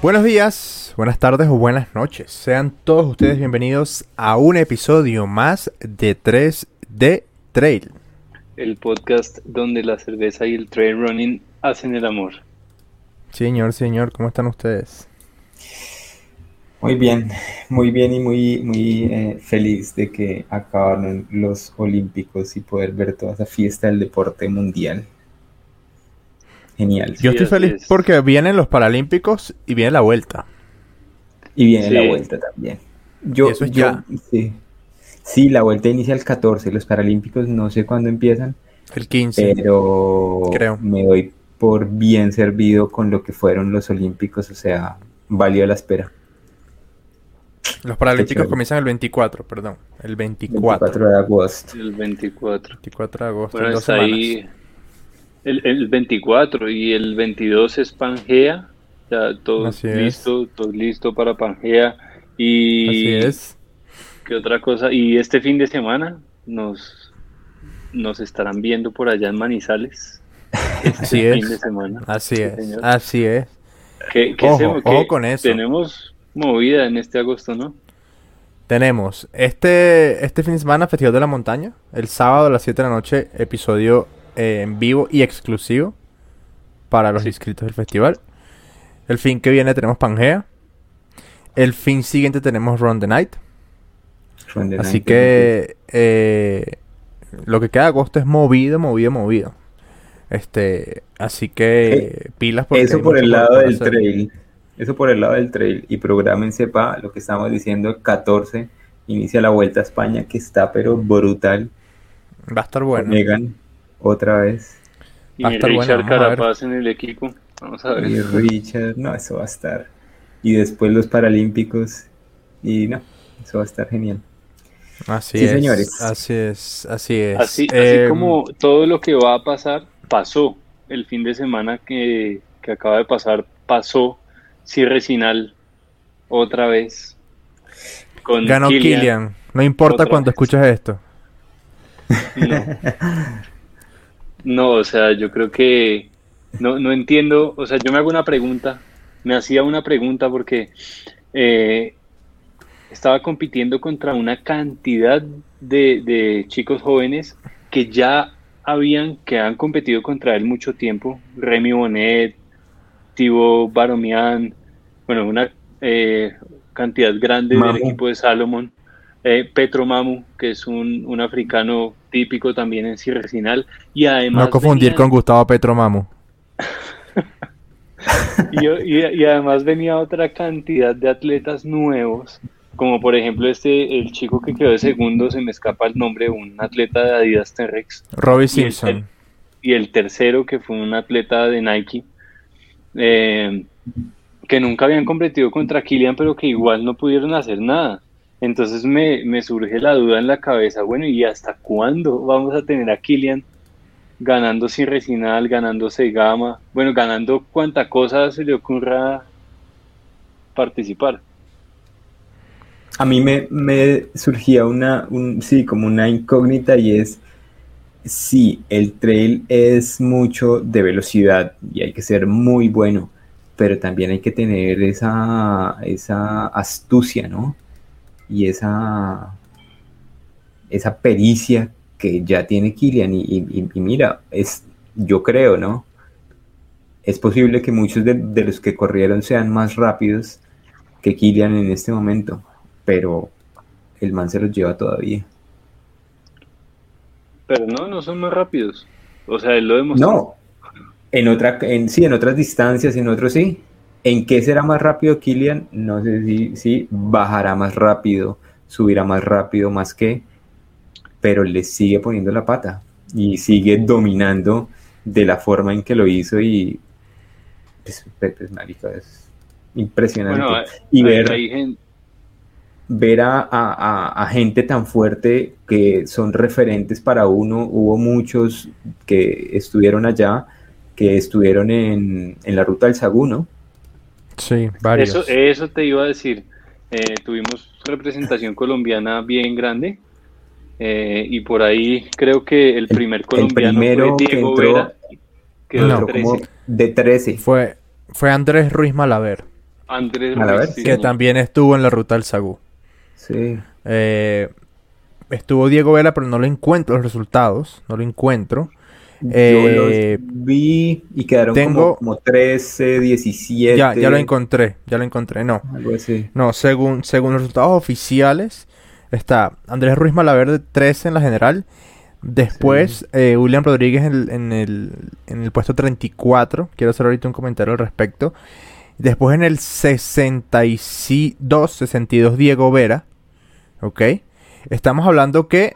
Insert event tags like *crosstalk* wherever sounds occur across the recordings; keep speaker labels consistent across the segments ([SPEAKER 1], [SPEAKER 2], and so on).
[SPEAKER 1] Buenos días, buenas tardes o buenas noches. Sean todos ustedes bienvenidos a un episodio más de 3D Trail.
[SPEAKER 2] El podcast donde la cerveza y el trail running hacen el amor.
[SPEAKER 1] Señor, señor, ¿cómo están ustedes?
[SPEAKER 3] Muy bien, muy bien y muy, muy eh, feliz de que acabaron los Olímpicos y poder ver toda esa fiesta del deporte mundial. Genial.
[SPEAKER 1] Yo estoy feliz
[SPEAKER 2] es.
[SPEAKER 1] porque vienen los Paralímpicos y viene la vuelta.
[SPEAKER 3] Y viene
[SPEAKER 2] Sí.
[SPEAKER 3] la vuelta también. Yo,
[SPEAKER 1] eso es
[SPEAKER 3] yo-
[SPEAKER 1] ya.
[SPEAKER 3] sí. Sí, la vuelta inicia el 14, los Paralímpicos no sé cuándo empiezan,
[SPEAKER 1] El 15.
[SPEAKER 3] pero
[SPEAKER 1] Creo.
[SPEAKER 3] me doy por bien servido con lo que fueron los Olímpicos, o sea, valió la espera.
[SPEAKER 1] Los Paralímpicos comienzan el 24, perdón. El 24.
[SPEAKER 3] 24 de agosto.
[SPEAKER 2] El 24.
[SPEAKER 1] 24 de agosto.
[SPEAKER 2] Bueno,
[SPEAKER 1] en dos
[SPEAKER 2] está
[SPEAKER 1] semanas.
[SPEAKER 2] ahí el, el 24 y el 22 es Pangea. Ya todo
[SPEAKER 1] Así es.
[SPEAKER 2] listo, todo listo para Pangea. Y
[SPEAKER 1] Así es.
[SPEAKER 2] ¿qué otra cosa? Y este fin de semana nos, nos estarán viendo por allá en Manizales. *laughs* Este
[SPEAKER 1] Así
[SPEAKER 2] fin
[SPEAKER 1] es.
[SPEAKER 2] de semana.
[SPEAKER 1] Así
[SPEAKER 2] Sí,
[SPEAKER 1] es.
[SPEAKER 2] señor.
[SPEAKER 1] Así es.
[SPEAKER 2] ¿Qué- qué
[SPEAKER 1] Ojo,
[SPEAKER 2] hacemos?
[SPEAKER 1] ojo
[SPEAKER 2] ¿Qué-
[SPEAKER 1] con eso.
[SPEAKER 2] Tenemos movida en este agosto, ¿no?
[SPEAKER 1] Tenemos este, este fin de semana Festival de la Montaña. El sábado a las 7 de la noche, episodio eh, en vivo y exclusivo para los inscritos del festival. El fin que viene tenemos Pangea. El fin siguiente tenemos Run the Night.
[SPEAKER 3] Run the
[SPEAKER 1] Así
[SPEAKER 3] Night,
[SPEAKER 1] que eh, lo que queda de agosto es movido, movido, movido. Este, así que pilas porque
[SPEAKER 3] Eso por el lado del
[SPEAKER 1] hacer.
[SPEAKER 3] trail. Eso por el lado del trail. Y prográmense para lo que estamos diciendo, el 14 inicia la Vuelta a España, que está pero brutal.
[SPEAKER 1] Va a estar bueno.
[SPEAKER 3] Otra vez.
[SPEAKER 2] Y
[SPEAKER 1] Va a estar bueno,
[SPEAKER 2] Richard. Carapaz en el equipo. Vamos a ver.
[SPEAKER 3] Y Richard, no, eso va a estar. Y después los Paralímpicos. Y no, eso va a estar genial.
[SPEAKER 1] Así
[SPEAKER 3] Sí,
[SPEAKER 1] es.
[SPEAKER 3] señores.
[SPEAKER 1] Así es, así es.
[SPEAKER 2] Así, así
[SPEAKER 1] Em,
[SPEAKER 2] como todo lo que va a pasar, pasó. El fin de semana que, que acaba de pasar, pasó. Cierre final otra vez. Con
[SPEAKER 1] Ganó
[SPEAKER 2] Kylian.
[SPEAKER 1] Killian. No importa cuando
[SPEAKER 2] vez.
[SPEAKER 1] escuches esto.
[SPEAKER 2] No. *laughs* No, o sea, yo creo que no, no entiendo. O sea, yo me hago una pregunta. Me hacía una pregunta porque eh, estaba compitiendo contra una cantidad de, de chicos jóvenes que ya habían, que han competido contra él mucho tiempo. Remy Bonet, Thibaut Baromian, bueno, una eh, cantidad grande
[SPEAKER 3] Mamu.
[SPEAKER 2] del equipo de Salomon. Eh, Petro Mamu, que es un, un africano típico también en Cirrecinal. Y además
[SPEAKER 1] No confundir
[SPEAKER 2] venía-
[SPEAKER 1] con Gustavo Petro Mamu. *laughs*
[SPEAKER 2] y, y- y además venía otra cantidad de atletas nuevos, como por ejemplo este, el chico que quedó de segundo, se me escapa el nombre, un atleta de Adidas T-Rex,
[SPEAKER 1] Robbie
[SPEAKER 2] Y el-
[SPEAKER 1] Simpson.
[SPEAKER 2] y el tercero que fue un atleta de Nike, eh, que nunca habían competido contra Kylian, pero que igual no pudieron hacer nada. Entonces me, me surge la duda en la cabeza, bueno, ¿y hasta cuándo vamos a tener a Kylian ganando sin resinal, ganando Segama, bueno, ganando cuanta cosa se le ocurra participar?
[SPEAKER 3] A mí me, me surgía una, un, sí, como una incógnita y es, sí, el trail es mucho de velocidad y hay que ser muy bueno, pero también hay que tener esa, esa astucia, ¿no? Y esa, esa pericia que ya tiene Kilian y, y- y mira, es, yo creo, ¿no? Es posible que muchos de, de los que corrieron sean más rápidos que Kilian en este momento, pero el man se los lleva todavía.
[SPEAKER 2] Pero no, no son más rápidos. O sea, él lo demostró.
[SPEAKER 3] No, en otra, en, sí, en otras distancias, en otros sí. ¿En qué será más rápido Kilian? No sé si, si bajará más rápido, subirá más rápido, más que, pero le sigue poniendo la pata y sigue dominando de la forma en que lo hizo y pues, pues, marica, es impresionante.
[SPEAKER 2] Bueno,
[SPEAKER 3] y
[SPEAKER 2] hay-
[SPEAKER 3] ver,
[SPEAKER 2] hay gen-
[SPEAKER 3] ver a, a- a- a gente tan fuerte que son referentes para uno. Hubo muchos que estuvieron allá, que estuvieron en, en la ruta del Sagú, ¿no?
[SPEAKER 1] Sí, varios.
[SPEAKER 2] Eso, eso te iba a decir. Eh, tuvimos representación colombiana bien grande. eh, y por ahí creo que el primer colombiano
[SPEAKER 3] primero
[SPEAKER 2] fue
[SPEAKER 3] que
[SPEAKER 2] Diego
[SPEAKER 3] entró-
[SPEAKER 2] Vera. Quedó
[SPEAKER 1] No.
[SPEAKER 3] Entró
[SPEAKER 2] 13.
[SPEAKER 3] como de 13.
[SPEAKER 1] Fue, fue Andrés Ruiz Malaver.
[SPEAKER 2] Andrés
[SPEAKER 3] Malaver,
[SPEAKER 2] Ruiz, sí,
[SPEAKER 1] que
[SPEAKER 2] señor.
[SPEAKER 1] también estuvo en la ruta del Sagú.
[SPEAKER 3] Sí.
[SPEAKER 1] Eh, estuvo Diego Vela, pero no lo encuentro los resultados, no lo encuentro.
[SPEAKER 3] Yo
[SPEAKER 1] Eh,
[SPEAKER 3] los vi y quedaron
[SPEAKER 1] tengo-
[SPEAKER 3] como, como 13, 17.
[SPEAKER 1] Ya, ya lo encontré, ya lo encontré, no.
[SPEAKER 3] Algo así.
[SPEAKER 1] No, según, según los resultados oficiales, está Andrés Ruiz Malaverde 13 en la general. Después, eh, William Rodríguez en el, en, el, en el puesto 34. Quiero hacer ahorita un comentario al respecto. Después en el 62, 62 Diego Vera. ¿Ok? Estamos hablando que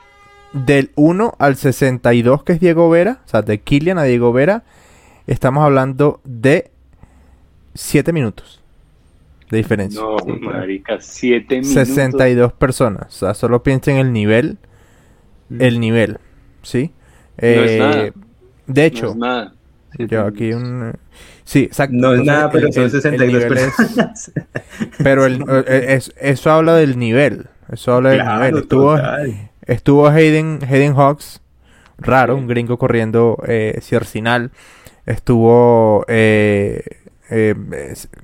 [SPEAKER 1] del 1 al 62 que es Diego Vera, o sea, de Kilian a Diego Vera, estamos hablando de 7 minutos de diferencia.
[SPEAKER 2] No,
[SPEAKER 3] claro.
[SPEAKER 2] marica, siete minutos.
[SPEAKER 1] 62 personas. O sea, solo piensen en el nivel. El nivel. ¿Sí?
[SPEAKER 2] es
[SPEAKER 1] Eh,
[SPEAKER 2] nada.
[SPEAKER 1] de
[SPEAKER 2] No
[SPEAKER 1] hecho,
[SPEAKER 2] es nada.
[SPEAKER 1] yo aquí un... Sí, exacto.
[SPEAKER 3] No es
[SPEAKER 1] Entonces,
[SPEAKER 3] nada, pero
[SPEAKER 1] el-
[SPEAKER 3] son
[SPEAKER 1] el- el
[SPEAKER 3] 62
[SPEAKER 1] nivel es-
[SPEAKER 3] personas. *laughs*
[SPEAKER 1] Pero el, eh, es- eso habla del nivel. Eso habla del
[SPEAKER 3] Claro,
[SPEAKER 1] nivel. Estuvo. Estuvo Hayden, Hayden Hawks, raro, un gringo corriendo eh, Ciercinal. Estuvo eh, eh,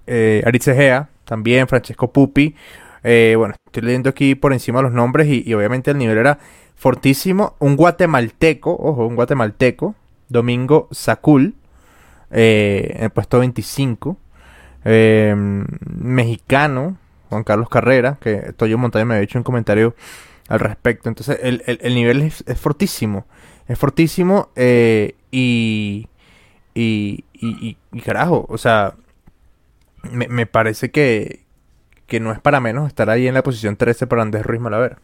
[SPEAKER 1] eh, también Francesco Pupi. Eh, bueno, estoy leyendo aquí por encima los nombres y, y obviamente el nivel era fortísimo. Un guatemalteco, ojo, un guatemalteco, Domingo Sacul, eh, en el puesto 25. Eh, mexicano, Juan Carlos Carrera, que Toyo Montaña me había hecho un comentario al respecto. Entonces, el, el- el nivel es, es fortísimo. Es fortísimo eh, y, y, y, y- y carajo, o sea, me, me parece que, que no es para menos estar ahí en la posición 13 para Andrés Ruiz Malaver.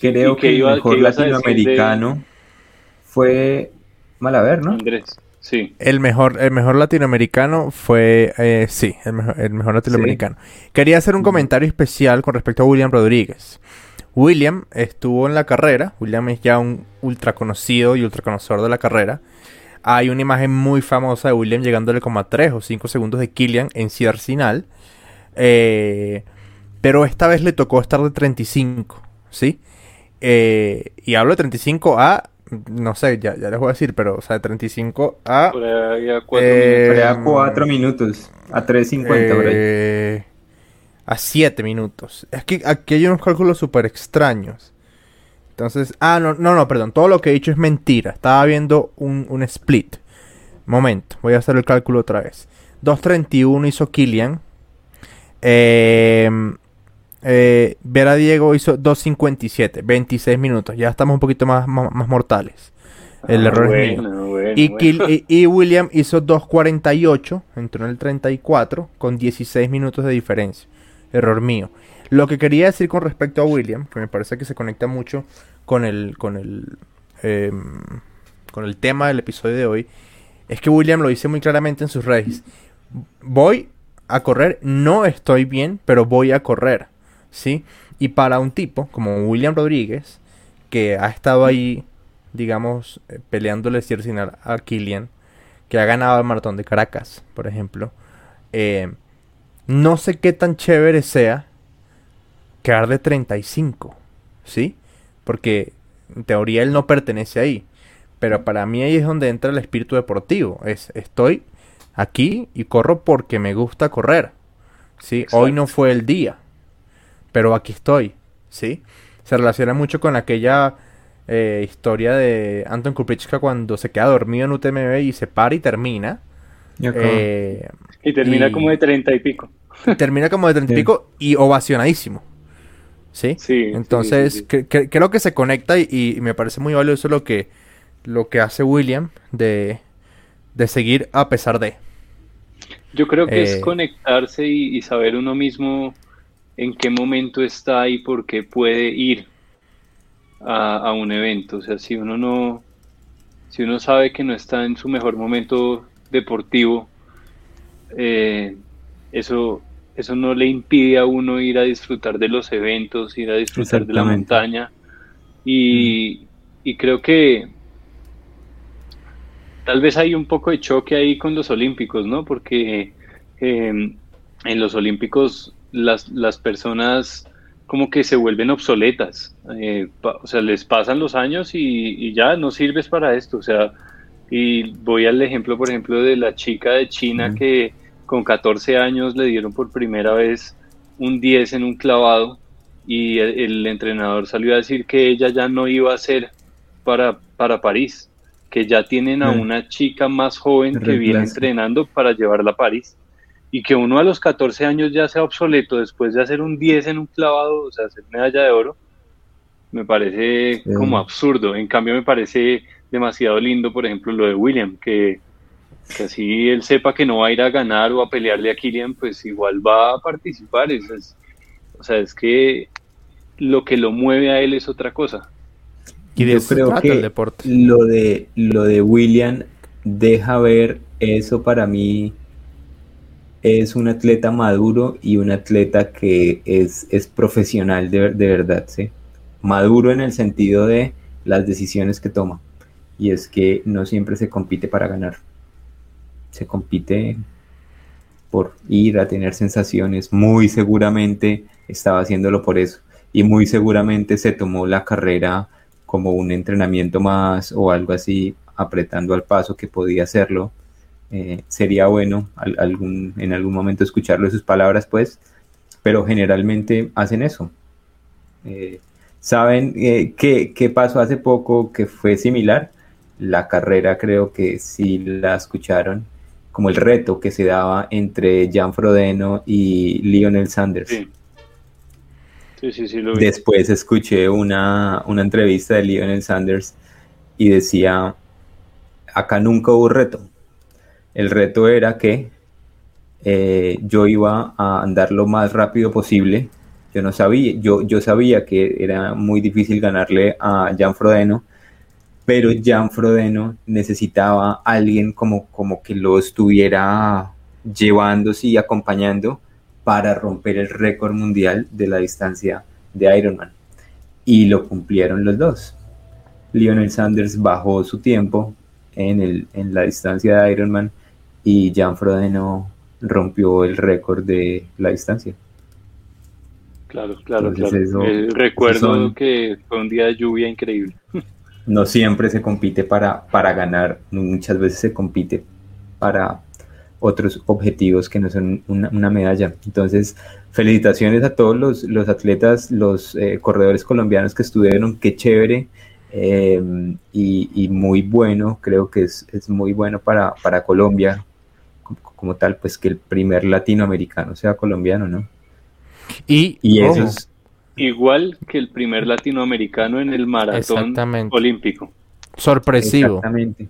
[SPEAKER 3] Creo
[SPEAKER 2] ¿Y qué
[SPEAKER 3] que
[SPEAKER 2] iba-
[SPEAKER 3] el mejor
[SPEAKER 2] de-
[SPEAKER 3] latinoamericano fue Malaver, ¿no?
[SPEAKER 2] Andrés, sí.
[SPEAKER 1] El mejor, el mejor latinoamericano fue, eh, sí, el mejor, el mejor latinoamericano. Quería hacer un comentario especial con respecto a William Rodríguez. William estuvo en la carrera, William es ya un ultra conocido y ultra conocedor de la carrera. Hay una imagen muy famosa de William llegándole como a 3 o 5 segundos de Killian en Ciercinal. Eh, pero esta vez le tocó estar de 35, ¿sí? Eh, y hablo de 35 a, no sé, ya, ya les voy a decir, pero, o sea, de 35 a...
[SPEAKER 2] Ahí a cuatro
[SPEAKER 1] Eh,
[SPEAKER 3] Pero
[SPEAKER 2] minutos.
[SPEAKER 3] a 4 minutos, a 3.50 por ahí.
[SPEAKER 1] Eh, a 7 minutos. Es que aquí hay unos cálculos súper extraños. Entonces, ah, no, no, no, perdón. Todo lo que he dicho es mentira. Estaba viendo un, un split. Momento, voy a hacer el cálculo otra vez. 2.31 hizo Killian. Eh, eh, Vera Diego hizo 2.57. 26 minutos. Ya estamos un poquito más, más, más mortales. El
[SPEAKER 2] Ah,
[SPEAKER 1] error es mío.
[SPEAKER 2] bueno,
[SPEAKER 1] Y,
[SPEAKER 2] bueno.
[SPEAKER 1] Y- y William hizo 2.48, entró en el 34 con 16 minutos de diferencia. Error mío. Lo que quería decir con respecto a William, que me parece que se conecta mucho con el, con el, em, con el tema del episodio de hoy, es que William lo dice muy claramente en sus redes. Voy a correr, no estoy bien, pero voy a correr, ¿sí? Y para un tipo como William Rodríguez, que ha estado ahí, digamos, eh, peleándole Ciercinar a Killian, que ha ganado el maratón de Caracas, por ejemplo, eh, no sé qué tan chévere sea quedar de 35, ¿sí? Porque en teoría él no pertenece ahí. Pero para mí ahí es donde entra el espíritu deportivo. Es, estoy aquí y corro porque me gusta correr. ¿sí?
[SPEAKER 2] Exacto.
[SPEAKER 1] Hoy no fue el día. Pero aquí estoy. ¿sí? Se relaciona mucho con aquella eh, historia de Anton Kuprichka cuando se queda dormido en UTMB y se para y termina. Eh,
[SPEAKER 2] Y termina
[SPEAKER 1] y-
[SPEAKER 2] como de treinta y pico.
[SPEAKER 1] termina como de 30 y pico y ovacionadísimo. ¿Sí?
[SPEAKER 2] Sí.
[SPEAKER 1] Entonces,
[SPEAKER 2] sí, sí, sí.
[SPEAKER 1] que- que- creo que se conecta y, y me parece muy valioso lo que, lo que hace William de, de seguir a pesar de.
[SPEAKER 2] Yo creo que
[SPEAKER 1] Eh,
[SPEAKER 2] es conectarse y, y saber uno mismo en qué momento está y por qué puede ir a, a un evento. O sea, si uno no, si uno sabe que no está en su mejor momento deportivo, eh, eso, eso no le impide a uno ir a disfrutar de los eventos, ir a disfrutar de la montaña. Y, y creo que tal vez hay un poco de choque ahí con los olímpicos, ¿no? Porque eh, en los olímpicos las, las personas como que se vuelven obsoletas, eh, pa- o sea, les pasan los años y, y ya no sirves para esto, o sea, y voy al ejemplo, por ejemplo, de la chica de China que con 14 años le dieron por primera vez un 10 en un clavado y el, entrenador salió a decir que ella ya no iba a ser para, para París, que ya tienen a una chica más joven que viene entrenando para llevarla a París. Y que uno a los 14 años ya sea obsoleto después de hacer un 10 en un clavado, o sea, hacer medalla de oro, me parece como absurdo. En cambio, me parece demasiado lindo, por ejemplo, lo de William, que, que, así él sepa que no va a ir a ganar o a pelearle a Killian, pues igual va a participar. Es, o sea, es que lo que lo mueve a él es otra cosa.
[SPEAKER 3] Y Yo creo que el deporte. Lo, de, lo de William deja ver eso para mí es un atleta maduro y un atleta que es, es profesional de, de, verdad, ¿sí? Maduro en el sentido de las decisiones que toma. Y es que no siempre se compite para ganar. Se compite por ir a tener sensaciones. Muy seguramente estaba haciéndolo por eso. Y muy seguramente se tomó la carrera como un entrenamiento más o algo así, apretando al paso que podía hacerlo eh, sería bueno algún, en algún momento escucharlo sus palabras, pues, pero generalmente hacen eso. Eh, ¿Saben eh, qué, pasó hace poco que fue similar? La carrera creo que sí la escucharon, como el reto que se daba entre Jan Frodeno y Lionel Sanders. Sí. Sí, sí, lo vi. Después escuché una, una entrevista de Lionel Sanders y decía, acá nunca hubo reto, el reto era que eh, yo iba a andar lo más rápido posible. Yo no sabía, yo, yo sabía que era muy difícil ganarle a Jan Frodeno, pero Jan Frodeno necesitaba a alguien como, como que lo estuviera llevándose y acompañando para romper el récord mundial de la distancia de Ironman. Y lo cumplieron los dos. Lionel Sanders bajó su tiempo en, el, en la distancia de Ironman y Jan Frodeno rompió el récord de la distancia.
[SPEAKER 2] Claro, claro, claro. Eh, recuerdo que fue un día de lluvia increíble. *laughs*
[SPEAKER 3] No siempre se compite para, para ganar, muchas veces se compite para otros objetivos que no son una, medalla. Entonces, felicitaciones a todos los, los atletas, los eh, corredores colombianos que estuvieron, qué chévere eh, y, muy bueno, creo que es, es muy bueno para, para Colombia como tal, pues que el primer latinoamericano sea colombiano, ¿no?
[SPEAKER 1] Y,
[SPEAKER 2] eso es igual que el primer latinoamericano en el maratón olímpico.
[SPEAKER 1] Sorpresivo. Exactamente.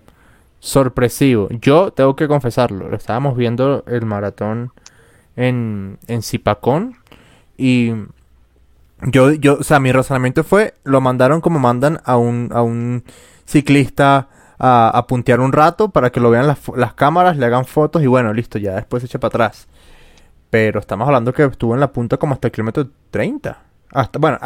[SPEAKER 1] Sorpresivo. Yo tengo que confesarlo, estábamos viendo el maratón en, en Zipacón y yo, yo, o sea, mi razonamiento fue, lo mandaron como mandan a un, a un ciclista a, puntear un rato para que lo vean las, las, cámaras, le hagan fotos y bueno, listo, ya después se echa para atrás. Pero estamos hablando que estuvo en la punta como hasta el kilómetro 30. Hasta, bueno,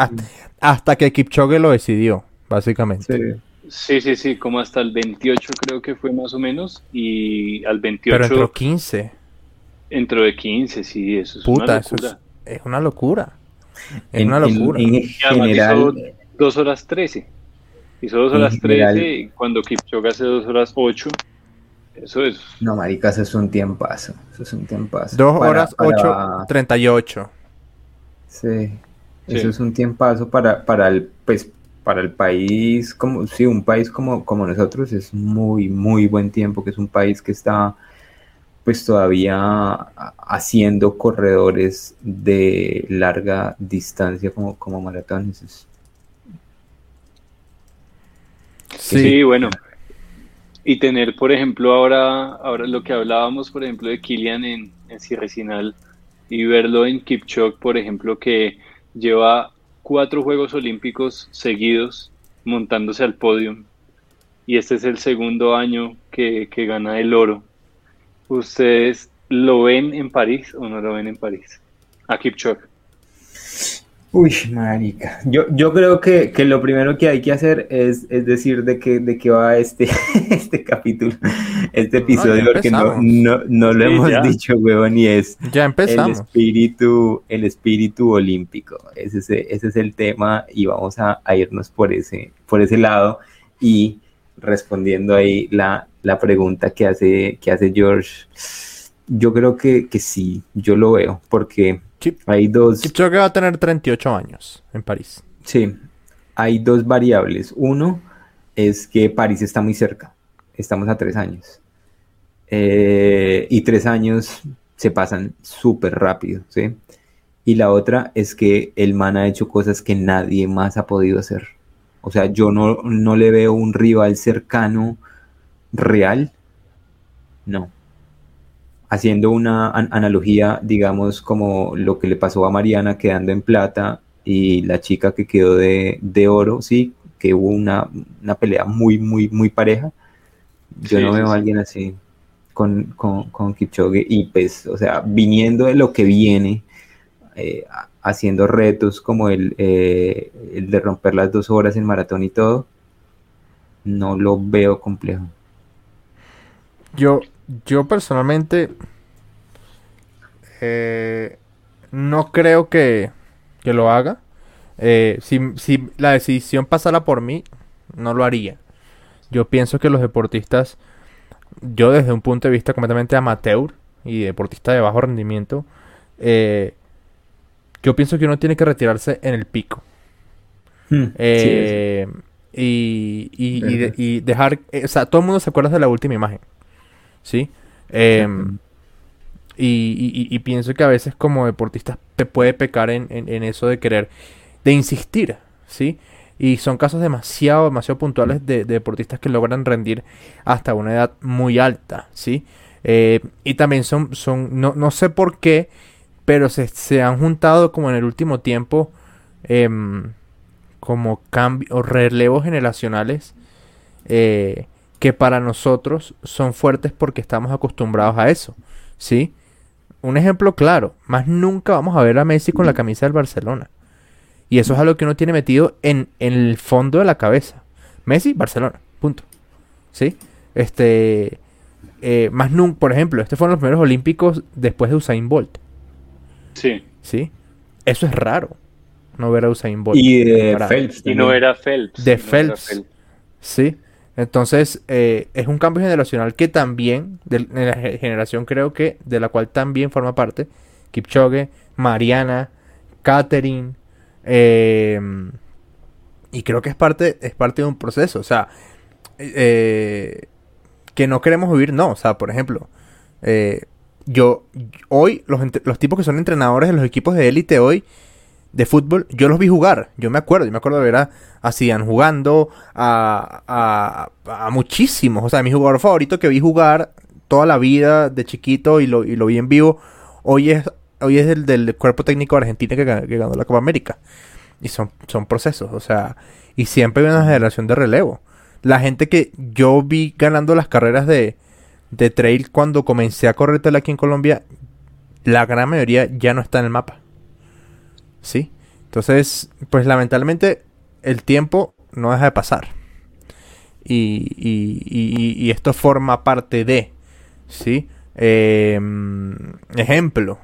[SPEAKER 1] hasta, que Kipchoge lo decidió, básicamente.
[SPEAKER 2] Sí. sí. sí, como hasta el 28 creo que fue más o menos. Y al 28...
[SPEAKER 1] Pero entró 15.
[SPEAKER 2] Entró de 15, sí, eso es
[SPEAKER 1] una locura. es, una locura. Es una locura.
[SPEAKER 2] En, general... Dos horas 13. Hizo 2 horas 13 y cuando Kipchoge hace 2 horas 8. Eso es.
[SPEAKER 3] No, maricas, eso es un tiempazo. Eso es un tiempazo.
[SPEAKER 1] 2 horas 8, 38.
[SPEAKER 3] Sí. Eso es un tiempazo para, para el pues para el país, como sí, un país como, como nosotros es muy, muy buen tiempo, que es un país que está pues todavía haciendo corredores de larga distancia como, como maratones.
[SPEAKER 2] Sí. bueno. Y tener, por ejemplo, ahora, ahora lo que hablábamos, por ejemplo, de Kilian en, en y verlo en Kipchoge, por ejemplo, que lleva cuatro Juegos Olímpicos seguidos montándose al podio. Y este es el segundo año que, que gana el oro. ¿Ustedes lo ven en París o no lo ven en París? A Kipchoge.
[SPEAKER 3] Uy, marica. Yo, yo creo que, lo primero que hay que hacer es, decir de qué, de qué va este, *laughs* este capítulo, este episodio, porque no, no, lo hemos dicho, huevón, y es
[SPEAKER 1] ya empezamos.
[SPEAKER 3] el espíritu, el espíritu olímpico. Ese es, ese es el tema y vamos a, irnos por ese, por ese lado y respondiendo ahí la, la pregunta que hace, que hace George yo creo que, que sí, yo lo veo, porque
[SPEAKER 1] Chip-
[SPEAKER 3] hay dos...
[SPEAKER 1] Kipchoge va a tener 38 años en París.
[SPEAKER 3] Sí, hay dos variables. Uno es que París está muy cerca. Estamos a tres años. Eh, y tres años se pasan súper rápido, ¿sí? Y la otra es que el man ha hecho cosas que nadie más ha podido hacer. O sea, yo no, no le veo un rival cercano real. No. Haciendo una an- analogía, digamos, como lo que le pasó a Mariana quedando en plata y la chica que quedó de, de oro, sí, que hubo una, una pelea muy, muy, muy pareja. Yo
[SPEAKER 2] Sí,
[SPEAKER 3] no
[SPEAKER 2] sí,
[SPEAKER 3] veo a alguien así con, con, con Kipchoge y pues, o sea, viniendo de lo que viene, eh, ha- haciendo retos como el, eh, el de romper las dos horas en maratón y todo, no lo veo complejo.
[SPEAKER 1] Yo, yo personalmente eh, no creo que, que lo haga. Eh, si, si la decisión pasara por mí, no lo haría. Yo pienso que los deportistas, yo desde un punto de vista completamente amateur y deportista de bajo rendimiento, eh, yo pienso que uno tiene que retirarse en el pico.
[SPEAKER 3] Hmm, sí,
[SPEAKER 1] y, y- y de- y dejar, o sea, todo el mundo se acuerda de la última imagen, ¿sí? Em, y, y- y- y pienso que a veces como deportistas te puede pecar en, en- en eso de querer, de insistir, ¿sí? Y son casos demasiado, demasiado puntuales de, de deportistas que logran rendir hasta una edad muy alta, ¿sí? Eh, y también son, son no, no sé por qué, pero se, se han juntado como en el último tiempo em, como cambios o relevos generacionales eh, que para nosotros son fuertes porque estamos acostumbrados a eso, ¿sí? Un ejemplo claro, más nunca vamos a ver a Messi con la camisa del Barcelona. Y eso es algo que uno tiene metido en, en el fondo de la cabeza. Messi, Barcelona, punto. ¿Sí? Este, eh, más nunca, por ejemplo, este fueron los primeros olímpicos después de Usain Bolt,
[SPEAKER 2] Sí.
[SPEAKER 1] ¿sí? Eso es raro, no ver a Usain Bolt.
[SPEAKER 3] Y de
[SPEAKER 1] Para-
[SPEAKER 3] Phelps
[SPEAKER 2] Y no era Phelps.
[SPEAKER 1] De
[SPEAKER 2] no
[SPEAKER 1] Phelps. Sí, entonces eh, es un cambio generacional que también, de, la ge- generación creo que, de la cual también forma parte Kipchoge, Mariana, Katherine, eh, y creo que es parte, es parte de un proceso, o sea, eh, que no queremos vivir, no, o sea, por ejemplo, eh, yo, hoy, los, los tipos que son entrenadores de los equipos de élite hoy, de fútbol, yo los vi jugar. Yo me acuerdo, yo me acuerdo de ver a, a jugando, a, a, muchísimos. O sea, mi jugador favorito que vi jugar toda la vida de chiquito y lo, y lo vi en vivo, hoy es, hoy es el del cuerpo técnico de Argentina que, que ganó la Copa América. Y son, son procesos, o sea, y siempre hay una generación de relevo. La gente que yo vi ganando las carreras de, de trail cuando comencé a correr aquí en Colombia, la gran mayoría ya no está en el mapa. ¿Sí? Entonces, pues lamentablemente el tiempo no deja de pasar. Y, y- y- y esto forma parte de, ¿sí? Eh, ejemplo,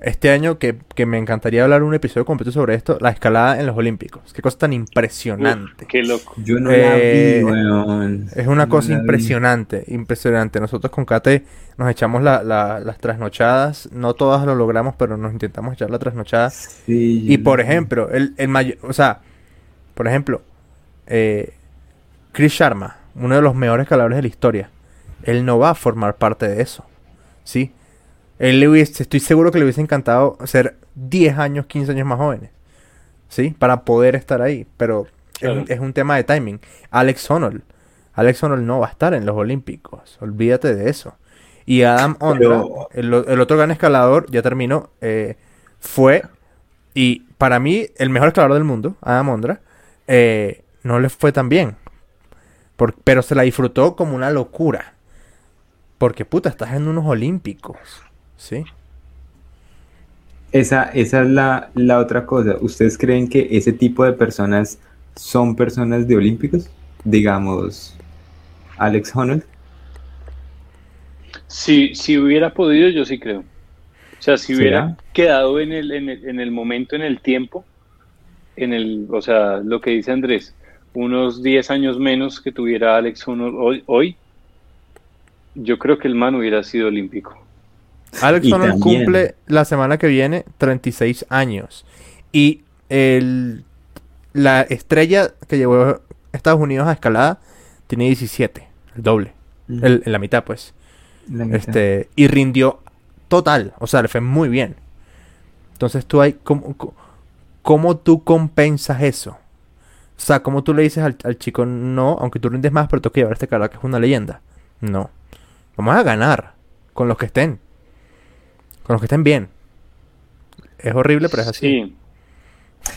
[SPEAKER 1] este año que, que me encantaría hablar un episodio completo sobre esto, la escalada en los Olímpicos. Qué cosa tan impresionante.
[SPEAKER 2] Uf, qué loco.
[SPEAKER 3] Yo no
[SPEAKER 1] Eh,
[SPEAKER 3] la vi, weón.
[SPEAKER 1] Es una
[SPEAKER 3] No
[SPEAKER 1] cosa
[SPEAKER 3] vi.
[SPEAKER 1] impresionante, impresionante. Nosotros con Kate nos echamos la- la- las trasnochadas. No todas lo logramos, pero nos intentamos echar la trasnochada.
[SPEAKER 3] Sí,
[SPEAKER 1] Y por ejemplo, el, el mayor, o sea, por ejemplo, eh, Chris Sharma, uno de los mejores escaladores de la historia, él no va a formar parte de eso, ¿sí? Él le hubiese, estoy seguro que le hubiese encantado ser 10 años, 15 años más jóvenes, ¿sí? Para poder estar ahí, pero es,
[SPEAKER 2] Claro.
[SPEAKER 1] un, es un tema de timing. Alex Honnold, Alex Honnold no va a estar en los Olímpicos, olvídate de eso. Y Adam Ondra,
[SPEAKER 3] Pero-
[SPEAKER 1] el, o- el otro gran escalador, ya terminó, eh, fue y para mí, el mejor escalador del mundo, Adam Ondra, eh, no le fue tan bien. Por- pero se la disfrutó como una locura. Porque, puta, estás en unos olímpicos. ¿Sí?
[SPEAKER 3] Esa, esa es la, la otra cosa. ¿Ustedes creen que ese tipo de personas son personas de olímpicos? Digamos, Alex Honnold.
[SPEAKER 2] Si, si hubiera podido, yo sí creo. O sea, si
[SPEAKER 3] ¿Será?
[SPEAKER 2] hubiera quedado en el, en el, en el momento, en el tiempo, en el, o sea, lo que dice Andrés, unos 10 años menos que tuviera Alex Honnold hoy, hoy, yo creo que el man hubiera sido olímpico.
[SPEAKER 1] Alex
[SPEAKER 3] Y
[SPEAKER 1] Honnold
[SPEAKER 3] también-
[SPEAKER 1] cumple la semana que viene 36 años. Y el, la estrella que llevó a Estados Unidos a escalada tiene 17, el doble, el- en la mitad pues.
[SPEAKER 3] La mitad.
[SPEAKER 1] Este, y rindió total, o sea, le fue muy bien. Entonces tú hay, ¿cómo, cómo- cómo tú compensas eso? O sea, ¿cómo tú le dices al, al chico, no, aunque tú rindes más, pero tengo que llevar a este cara que es una leyenda? No. Vamos a ganar con los que estén. Con los que estén bien. Es horrible, pero es así.
[SPEAKER 2] Sí,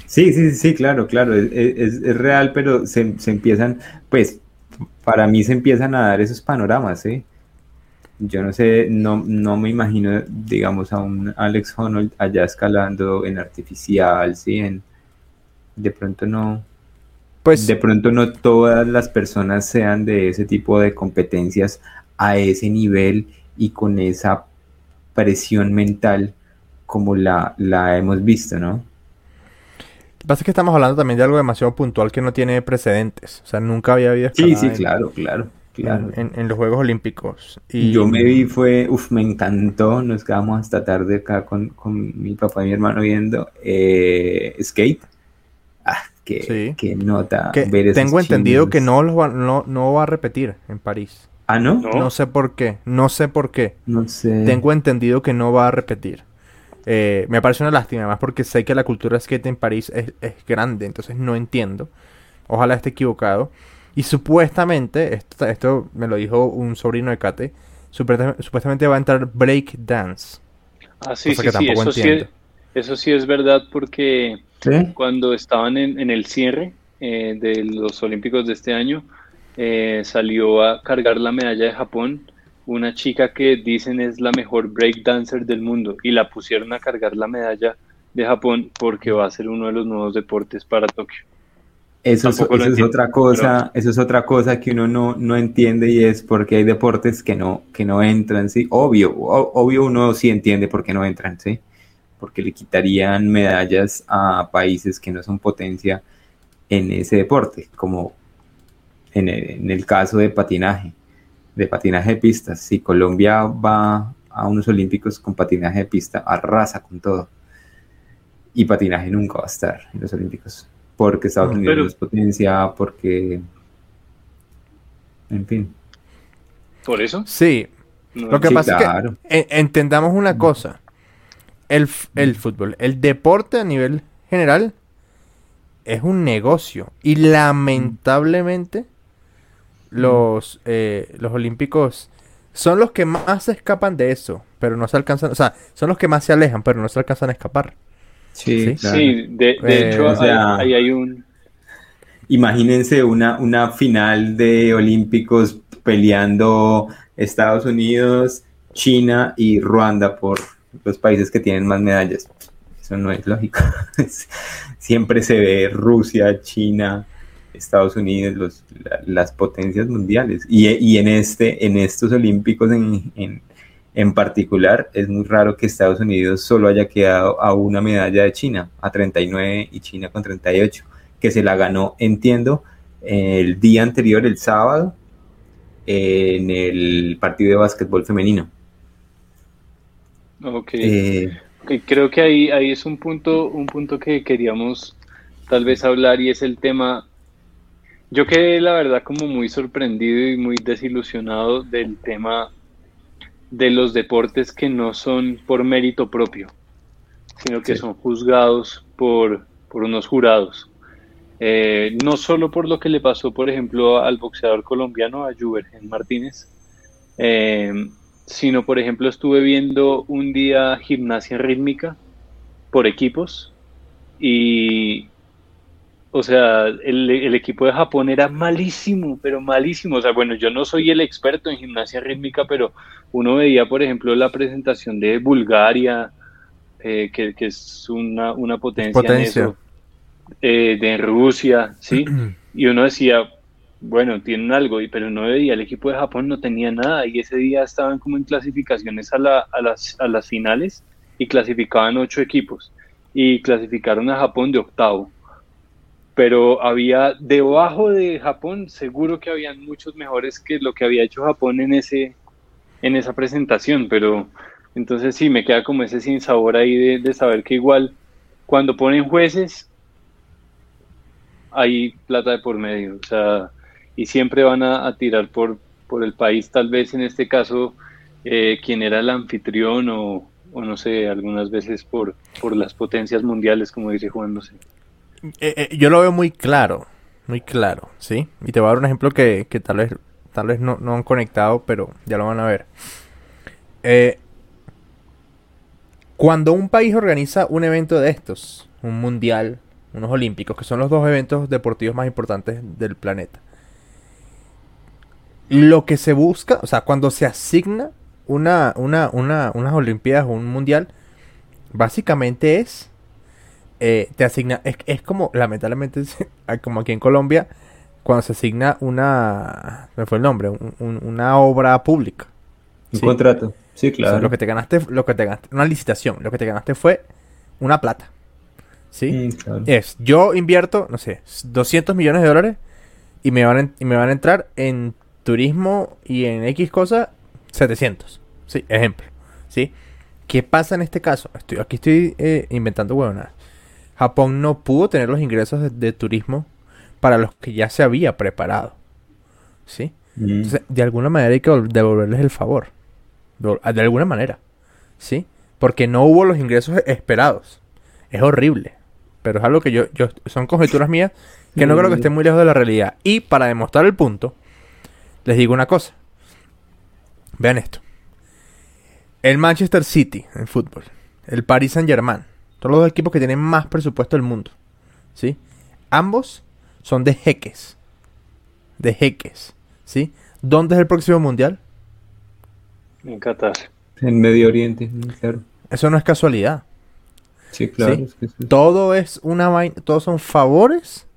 [SPEAKER 3] Sí, sí, sí, claro, claro, es, es- es real, pero se, se empiezan, pues, para mí se empiezan a dar esos panoramas, ¿sí? Yo no sé, no, no me imagino, digamos, a un Alex Honnold allá escalando en artificial, ¿sí? En, de pronto no,
[SPEAKER 1] Pues
[SPEAKER 3] de pronto no todas las personas sean de ese tipo de competencias a ese nivel y con esa presión mental como la, la hemos visto, ¿no?
[SPEAKER 1] lo que pasa es que estamos hablando también de algo demasiado puntual que no tiene precedentes. O sea, nunca había habido
[SPEAKER 3] Sí, sí,
[SPEAKER 1] en-
[SPEAKER 3] claro, claro, claro.
[SPEAKER 1] en, los Juegos Olímpicos. Y
[SPEAKER 3] Yo me vi, fue, uff, me encantó, nos quedamos hasta tarde acá con, con mi papá y mi hermano viendo eh, skate. Ah, qué,
[SPEAKER 1] Sí.
[SPEAKER 3] qué nota
[SPEAKER 1] que
[SPEAKER 3] ver esos
[SPEAKER 1] tengo entendido que no, los va, no, no va a repetir en París.
[SPEAKER 3] Ah, ¿no?
[SPEAKER 2] No.
[SPEAKER 1] No sé por qué. No sé por qué.
[SPEAKER 3] No sé.
[SPEAKER 1] Tengo entendido que no va a repetir. Eh, me parece una lástima, además porque sé que la cultura skate en París es, es grande, entonces no entiendo. Ojalá esté equivocado. Y supuestamente, esto, esto me lo dijo un sobrino de Kate, supuesta- supuestamente va a entrar break dance.
[SPEAKER 2] ah, sí, sí,
[SPEAKER 1] que
[SPEAKER 2] sí, eso sí, es, eso sí es verdad porque
[SPEAKER 3] ¿Sí?
[SPEAKER 2] cuando estaban en, en el cierre eh, de los Olímpicos de este año, eh, salió a cargar la medalla de Japón una chica que dicen es la mejor breakdancer del mundo y la pusieron a cargar la medalla de Japón porque va a ser uno de los nuevos deportes para Tokio.
[SPEAKER 3] Eso, es, otra cosa, eso es otra cosa que uno no, no entiende y es porque hay deportes que no, que no entran, sí. Obvio, o- obvio uno sí entiende por qué no entran, sí. Porque le quitarían medallas a países que no son potencia en ese deporte, como en el, en el caso de patinaje, de patinaje de pistas. Si Colombia va a unos olímpicos con patinaje de pista, arrasa con todo. Y patinaje nunca va a estar en los olímpicos porque Estados
[SPEAKER 1] No,
[SPEAKER 3] Unidos
[SPEAKER 2] pero-
[SPEAKER 3] no es potencia, porque... En fin.
[SPEAKER 2] ¿Por eso?
[SPEAKER 1] Sí,
[SPEAKER 2] No,
[SPEAKER 1] Lo que
[SPEAKER 3] Sí,
[SPEAKER 1] pasa
[SPEAKER 3] claro.
[SPEAKER 1] es que en- entendamos una cosa. El, el fútbol, el deporte a nivel general es un negocio. Y lamentablemente los, eh, los olímpicos son los que más se escapan de eso. Pero no se alcanzan, o sea, son los que más se alejan, pero no se alcanzan a escapar.
[SPEAKER 3] Sí,
[SPEAKER 1] Sí.
[SPEAKER 3] claro.
[SPEAKER 2] Sí, de, de
[SPEAKER 1] Eh,
[SPEAKER 2] hecho,
[SPEAKER 3] o sea-
[SPEAKER 2] ahí, ahí hay un...
[SPEAKER 3] Imagínense una, una final de Olímpicos peleando Estados Unidos, China y Ruanda por los países que tienen más medallas. Eso no es lógico. *laughs* Siempre se ve Rusia, China, Estados Unidos, los- la- las potencias mundiales. Y, y en, este, en estos Olímpicos en, en, en particular, es muy raro que Estados Unidos solo haya quedado a una medalla de China, a 39 y China con 38 que se la ganó, entiendo, el día anterior, el sábado, en el partido de básquetbol femenino.
[SPEAKER 2] Ok.
[SPEAKER 3] Eh,
[SPEAKER 2] Ok, Creo que ahí, ahí es un punto, un punto que queríamos tal vez hablar y es el tema. Yo quedé la verdad como muy sorprendido y muy desilusionado del tema de los deportes que no son por mérito propio, sino que
[SPEAKER 3] Sí.
[SPEAKER 2] son juzgados por, por unos jurados. Eh, no solo por lo que le pasó, por ejemplo, al boxeador colombiano, a Juvergen Martínez, eh, sino, por ejemplo, estuve viendo un día gimnasia rítmica por equipos y, o sea, el, el equipo de Japón era malísimo, pero malísimo. O sea, bueno, yo no soy el experto en gimnasia rítmica, pero uno veía, por ejemplo, la presentación de Bulgaria, eh, que, que es una, una potencia, en eso, eh, de Rusia, ¿sí? *clears throat* Y uno decía, bueno, tienen algo, y- pero no veía, el equipo de Japón no tenía nada, y ese día estaban como en clasificaciones a, la- a las, a las finales, y clasificaban ocho equipos, y clasificaron a Japón de octavo. Pero había, debajo de Japón, seguro que habían muchos mejores que lo que había hecho Japón en ese, en esa presentación, pero Entonces sí, me queda como ese sin sabor ahí de, de saber que igual cuando ponen jueces hay plata de por medio, o sea, y siempre van a, a tirar por, por el país, tal vez en este caso, eh, quien era el anfitrión o, o, no sé, algunas veces por, por las potencias mundiales, como dice Juan, no sé.
[SPEAKER 1] Eh, eh, yo lo veo muy claro, muy claro, ¿sí? Y te voy a dar un ejemplo que, que tal vez, tal vez no, no, han conectado, pero ya lo van a ver. Eh, cuando un país organiza un evento de estos, un mundial, unos olímpicos, que son los dos eventos deportivos más importantes del planeta, lo que se busca, o sea, cuando se asigna una, una, una, unas olimpiadas o un mundial, básicamente es eh, te asigna, es, es, como, lamentablemente, *laughs* como aquí en Colombia, cuando se asigna una, me fue el nombre, un, un, una obra pública.
[SPEAKER 3] Un ¿sí? contrato, sí, claro.
[SPEAKER 1] O sea, lo que te ganaste, lo que te ganaste, una licitación, lo que te ganaste fue una plata. ¿Sí?
[SPEAKER 3] Mm, claro.
[SPEAKER 1] Es, yo invierto, no sé, 200 millones de dólares y me van, en, y me van a entrar en turismo y en X cosa 700. Sí, ejemplo. ¿Sí? ¿Qué pasa en este caso? Estoy, aquí estoy eh, inventando huevonadas. Japón no pudo tener los ingresos de, de, turismo para los que ya se había preparado. ¿Sí? Mm. Entonces, de alguna manera hay que devolverles el favor. De, alguna manera. ¿Sí? Porque no hubo los ingresos esperados. Es horrible. Pero es algo que yo, yo son conjeturas mías que no creo que estén muy lejos de la realidad. Y para demostrar el punto, les digo una cosa. Vean esto. El Manchester City en fútbol. El Paris Saint Germain todos los equipos que tienen más presupuesto del mundo. ¿Sí? Ambos son de jeques. De jeques. ¿Sí? ¿Dónde es el próximo mundial?
[SPEAKER 2] En Qatar.
[SPEAKER 3] En Medio Oriente, claro.
[SPEAKER 1] Eso no es casualidad.
[SPEAKER 3] Sí, claro.
[SPEAKER 1] ¿Sí? Es que Todo es una vaina. Todos son favores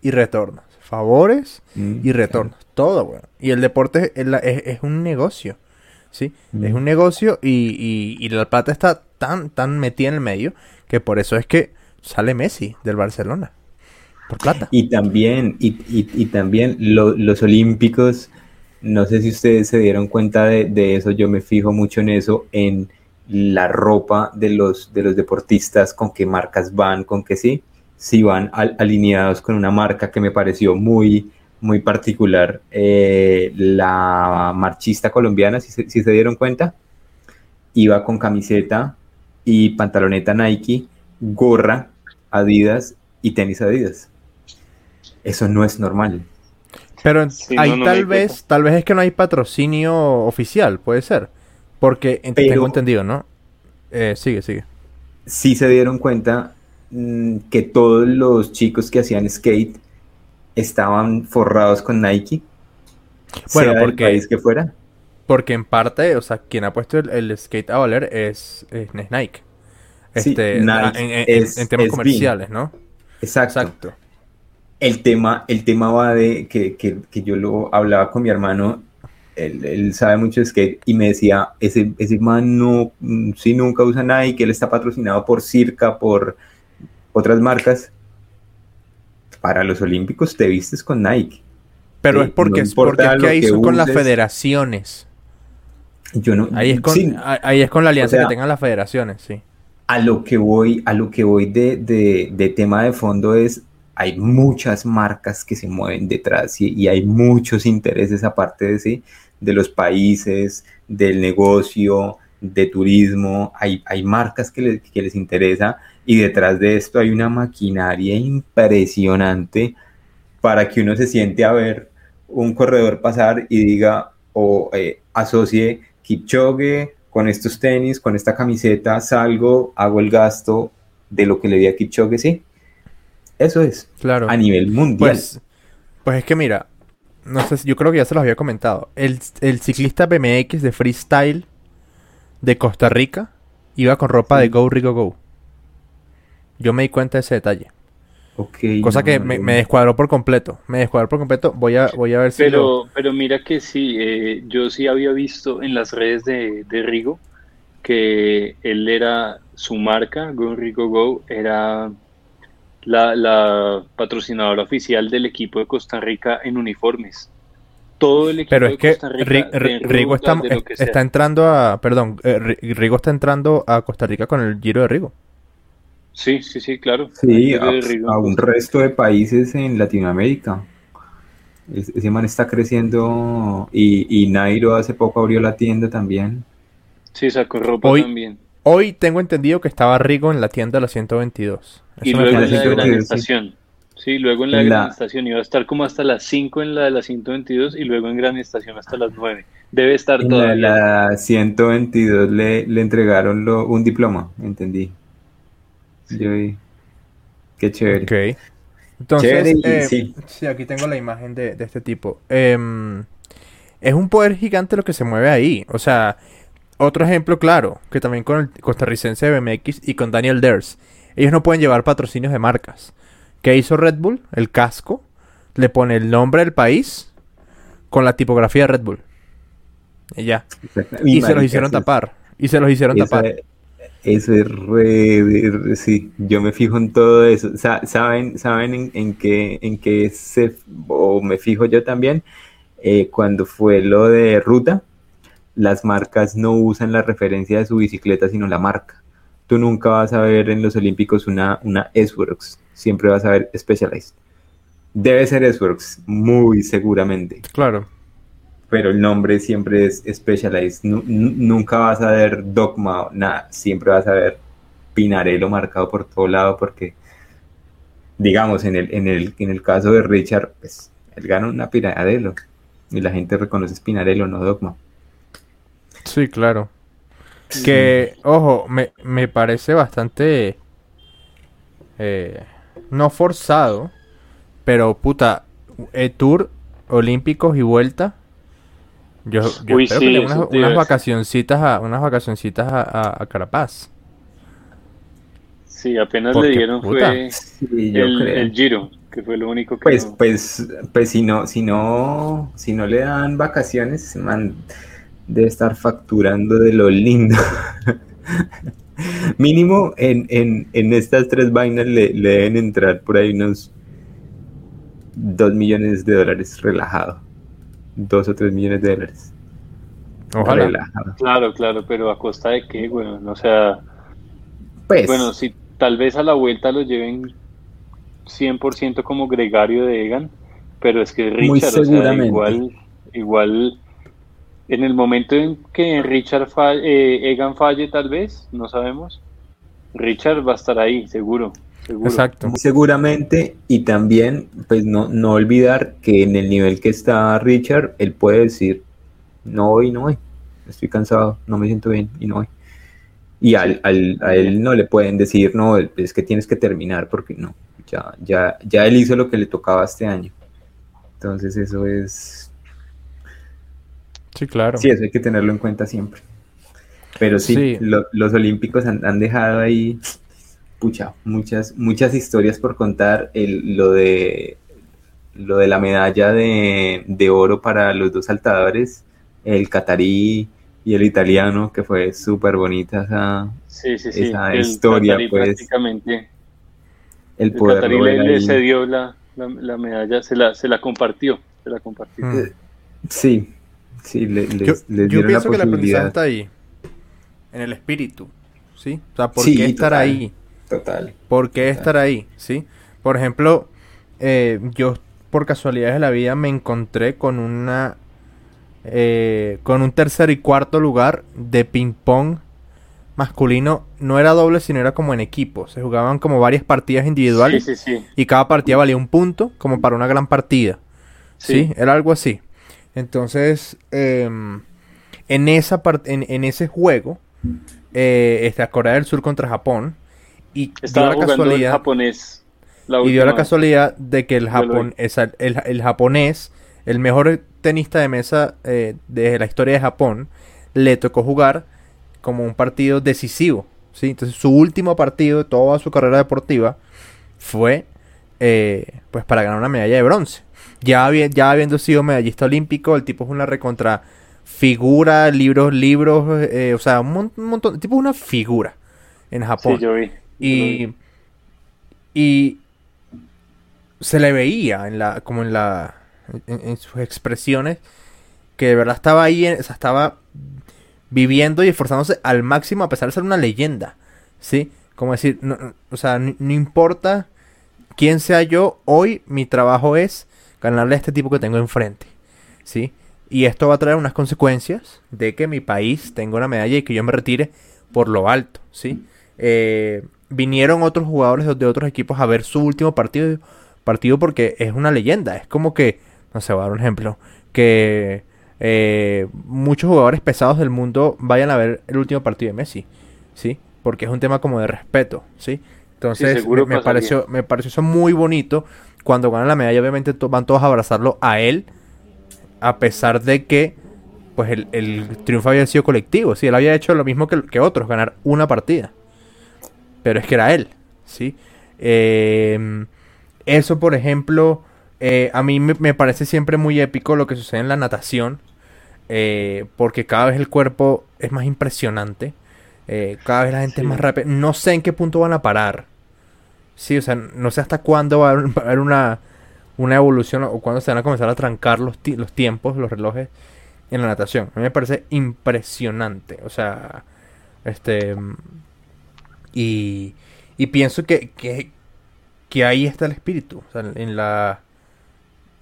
[SPEAKER 1] y retornos. Favores mm, y retornos. Claro. Todo, bueno. Y el deporte es, es, es un negocio. ¿Sí? Mm. Es un negocio y, y, y la plata está tan, tan metida en el medio que por eso es que sale Messi del Barcelona. Por plata.
[SPEAKER 3] Y también, y, y, también lo, los olímpicos, no sé si ustedes se dieron cuenta de, de, eso, yo me fijo mucho en eso, en la ropa de los, de los deportistas, con qué marcas van, con qué sí, si van al, alineados con una marca que me pareció muy, muy particular, eh, la marchista colombiana, si se, si se dieron cuenta, iba con camiseta y pantaloneta Nike, gorra Adidas y tenis Adidas. Eso no es normal.
[SPEAKER 1] Pero sí, ahí no, no tal vez, cuenta. tal vez es que no hay patrocinio oficial, puede ser. Porque Pero, tengo entendido, ¿no? Eh, sigue, sigue.
[SPEAKER 3] Sí se dieron cuenta mmm, que todos los chicos que hacían skate estaban forrados con Nike.
[SPEAKER 1] Bueno, sea porque
[SPEAKER 3] país que fuera.
[SPEAKER 1] Porque en parte, o sea, quien ha puesto el, el skate a valer es, Nike. Este,
[SPEAKER 3] sí, Nike
[SPEAKER 1] en, en,
[SPEAKER 3] es,
[SPEAKER 1] en, temas
[SPEAKER 3] es
[SPEAKER 1] comerciales,
[SPEAKER 3] bien.
[SPEAKER 1] ¿no?
[SPEAKER 3] Exacto. Exacto. El tema, el tema va de que, que, que yo lo hablaba con mi hermano, él, él, sabe mucho de skate y me decía, ese, ese man no, sí nunca usa Nike, él está patrocinado por Circa, por otras marcas. Para los Olímpicos te vistes con Nike.
[SPEAKER 1] Pero es porque, no es porque es que ahí son con las federaciones.
[SPEAKER 3] Yo no,
[SPEAKER 1] ahí, es con, sí. ahí es con la alianza o sea, que tengan las federaciones, sí.
[SPEAKER 3] A lo que voy, a lo que voy de, de, de tema de fondo es, hay muchas marcas que se mueven detrás y, y, hay muchos intereses aparte de sí, de los países, del negocio, de turismo, hay, hay marcas que les, que les interesa y detrás de esto hay una maquinaria impresionante para que uno se siente a ver un corredor pasar y diga o eh, asocie Kipchoge, con estos tenis, con esta camiseta, salgo, hago el gasto de lo que le di a Kipchoge, sí. Eso es.
[SPEAKER 1] Claro.
[SPEAKER 3] A nivel mundial.
[SPEAKER 1] Pues, pues es que mira, no sé, yo creo que ya se los había comentado. El, el ciclista BMX de freestyle de Costa Rica iba con ropa sí. de Go Rico Go. Yo me di cuenta de ese detalle.
[SPEAKER 3] Okay,
[SPEAKER 1] Cosa
[SPEAKER 3] no,
[SPEAKER 1] que
[SPEAKER 3] no,
[SPEAKER 1] me,
[SPEAKER 3] no.
[SPEAKER 1] me, descuadró por completo. Me descuadró por completo. Voy a, voy a ver si.
[SPEAKER 2] Pero,
[SPEAKER 1] lo...
[SPEAKER 2] pero mira que sí, eh, yo sí había visto en las redes de, de, Rigo que él era su marca, Go Rigo Go, era la, la, patrocinadora oficial del equipo de Costa Rica en uniformes. todo el equipo
[SPEAKER 1] Pero es
[SPEAKER 2] de
[SPEAKER 1] que
[SPEAKER 2] Costa Rica,
[SPEAKER 1] Rigo
[SPEAKER 2] ruta,
[SPEAKER 1] está, está entrando a. Perdón, eh, Ri- Rigo está entrando a Costa Rica con el Giro de Rigo.
[SPEAKER 2] Sí, sí, sí, claro.
[SPEAKER 3] Sí, a,
[SPEAKER 2] Rigo.
[SPEAKER 3] a un resto de países en Latinoamérica. Es- Ese man está creciendo y, y Nairo hace poco abrió la tienda también.
[SPEAKER 2] Sí, sacó ropa
[SPEAKER 1] Hoy-
[SPEAKER 2] también.
[SPEAKER 1] Hoy tengo entendido que estaba Rigo en la tienda de la 122.
[SPEAKER 2] Y
[SPEAKER 1] Eso me
[SPEAKER 2] luego en la Gran. Estación. Sí, luego en la
[SPEAKER 3] la-
[SPEAKER 2] Gran Estación. Iba a estar como hasta las 5 en la de la 122 y luego en Gran Estación hasta las 9. Debe estar
[SPEAKER 3] En la,
[SPEAKER 2] todavía.
[SPEAKER 3] la 122 le, le entregaron lo- un diploma, entendí. Yo vi. Qué chévere.
[SPEAKER 1] Ok. Entonces,
[SPEAKER 3] Chévere y
[SPEAKER 1] eh,
[SPEAKER 3] sí.
[SPEAKER 1] sí, aquí tengo la imagen de, de este tipo. Em, es un poder gigante lo que se mueve ahí. O sea, otro ejemplo claro, que también con el costarricense de BMX y con Daniel Ders. Ellos no pueden llevar patrocinios de marcas. ¿Qué hizo Red Bull? El casco. Le pone el nombre del país con la tipografía de Red Bull. Y ya. Y, se los hicieron tapar. Y se los hicieron tapar.
[SPEAKER 3] Eso es re, sí, yo me fijo en todo eso. Sa- ¿Saben, saben en, en qué, en qué se, o me fijo yo también? Eh, cuando fue lo de ruta, las marcas no usan la referencia de su bicicleta, sino la marca. Tú nunca vas a ver en los Olímpicos una, una S-Works, siempre vas a ver Specialized. Debe ser S-Works, muy seguramente
[SPEAKER 1] Claro.
[SPEAKER 3] Pero el nombre siempre es Specialized. Nu- nu- nunca vas a ver Dogma, nada, siempre vas a ver Pinarello marcado por todo lado porque, digamos, en el, en el, en el caso de Richard, pues él gana una Pinarello y la gente reconoce Pinarello, no Dogma.
[SPEAKER 1] Sí, claro. Que, ojo, me, me parece bastante... eh, no forzado, pero puta, eh, tour, olímpicos y vuelta. Yo, yo
[SPEAKER 2] Uy,
[SPEAKER 1] espero
[SPEAKER 2] sí,
[SPEAKER 1] que le den
[SPEAKER 2] eso
[SPEAKER 1] unas, unas vacacioncitas a unas vacacioncitas a, a- a Carapaz.
[SPEAKER 2] Sí, apenas
[SPEAKER 1] Porque,
[SPEAKER 2] le dieron
[SPEAKER 1] puta,
[SPEAKER 2] fue
[SPEAKER 3] Sí, yo
[SPEAKER 2] el,
[SPEAKER 3] creo.
[SPEAKER 2] el Giro, que fue lo único que
[SPEAKER 3] Pues,
[SPEAKER 2] no-
[SPEAKER 3] pues, pues si no, si no, si no le dan vacaciones, man debe estar facturando de lo lindo. *laughs* Mínimo en, en, en estas tres vainas le, le deben entrar por ahí unos dos millones de dólares relajado. Dos o tres millones de dólares.
[SPEAKER 1] Ojalá.
[SPEAKER 3] Relajado.
[SPEAKER 2] Claro, claro, pero a costa de qué, bueno, o sea,
[SPEAKER 3] Pues,
[SPEAKER 2] bueno, si tal vez a la vuelta lo lleven 100% como gregario de Egan, pero es que
[SPEAKER 3] Muy
[SPEAKER 2] Richard, o sea,
[SPEAKER 3] seguramente.
[SPEAKER 2] igual, igual, en el momento en que Richard fa- eh, Egan falle, tal vez, no sabemos, Richard va a estar ahí, seguro, seguro.
[SPEAKER 1] Exacto.
[SPEAKER 3] Muy seguramente, y también, pues no, no olvidar que en el nivel que está Richard, él puede decir, no voy, no voy, estoy cansado, no me siento bien y no voy. Y al, al- a él no le pueden decir, no, es que tienes que terminar porque no, ya, ya, ya él hizo lo que le tocaba este año. Entonces eso es,
[SPEAKER 1] Sí, claro.
[SPEAKER 3] sí, eso hay que tenerlo en cuenta siempre. Pero sí,
[SPEAKER 1] Sí.
[SPEAKER 3] lo- los olímpicos han, han dejado ahí, pucha, muchas, muchas historias por contar. El, lo de lo de la medalla de, de oro para los dos saltadores, el catarí y el italiano, que fue súper bonita esa,
[SPEAKER 2] Sí, sí, sí.
[SPEAKER 3] esa
[SPEAKER 2] el
[SPEAKER 3] historia, pues,
[SPEAKER 2] prácticamente,
[SPEAKER 3] el
[SPEAKER 2] Qatarí le, le cedió la, la, la medalla, se la, se la compartió, se la compartió.
[SPEAKER 1] Mm.
[SPEAKER 3] Sí, sí, le- les,
[SPEAKER 1] Yo,
[SPEAKER 3] les
[SPEAKER 1] yo pienso
[SPEAKER 3] la
[SPEAKER 1] que el aprendizaje está ahí. En el espíritu. ¿Sí? O sea, ¿por
[SPEAKER 3] Sí,
[SPEAKER 1] qué estar
[SPEAKER 3] total.
[SPEAKER 1] ahí?
[SPEAKER 3] Total.
[SPEAKER 1] ¿Por qué estar ahí? ¿Sí? Por ejemplo, eh, yo por casualidades de la vida me encontré con una... eh, con un tercer y cuarto lugar de ping pong masculino. No era doble, sino era como en equipo. Se jugaban como varias partidas individuales.
[SPEAKER 2] Sí, sí, sí.
[SPEAKER 1] Y cada partida valía un punto, como para una gran partida. ¿Sí? Era algo así. Entonces, em, en, esa en, en ese juego, eh, está Corea del Sur contra Japón. Y
[SPEAKER 2] Estaba
[SPEAKER 1] dio la casualidad,
[SPEAKER 2] japonés. La
[SPEAKER 1] y dio la casualidad de que el, Japón, esa- el, el japonés, el mejor tenista de mesa eh, de la historia de Japón, le tocó jugar como un partido decisivo. ¿sí? Entonces su último partido de toda su carrera deportiva fue eh, pues para ganar una medalla de bronce. Ya, habi- ya habiendo sido medallista olímpico, el tipo es una recontra figura, libros, libros, eh, o sea, un montón, el tipo es una figura en Japón.
[SPEAKER 2] Sí, yo vi.
[SPEAKER 1] Y, y se le veía en la, como en la, en, sus expresiones, que de verdad estaba ahí, estaba viviendo y esforzándose al máximo a pesar de ser una leyenda, ¿sí? Como decir, no, o sea, no, importa quién sea yo, hoy mi trabajo es ganarle a este tipo que tengo enfrente, ¿sí? Y esto va a traer unas consecuencias de que mi país tenga una medalla y que yo me retire por lo alto, ¿sí? Eh, vinieron otros jugadores de, otros equipos a ver su último partido, partido porque es una leyenda, es como que, no sé, voy a dar un ejemplo, que eh, muchos jugadores pesados del mundo vayan a ver el último partido de Messi, ¿sí? Porque es un tema como de respeto, ¿sí? Entonces me, pareció, me pareció eso muy bonito. Cuando ganan la medalla, obviamente van todos a abrazarlo a él, a pesar de que pues el, triunfo había sido colectivo, sí, él había hecho lo mismo que, otros, ganar una partida. Pero es que era él, ¿sí? Em, eso, por ejemplo, eh, a mí me, me, parece siempre muy épico lo que sucede en la natación, eh, porque cada vez el cuerpo es más impresionante. Eh, cada vez la gente es más rápida. No sé en qué punto van a parar. Sí, o sea, no sé hasta cuándo va a haber una, una evolución o cuándo se van a comenzar a trancar los, los tiempos, los relojes en la natación. A mí me parece impresionante. O sea, este. Y, y pienso que, que, que ahí está el espíritu. O sea, en la.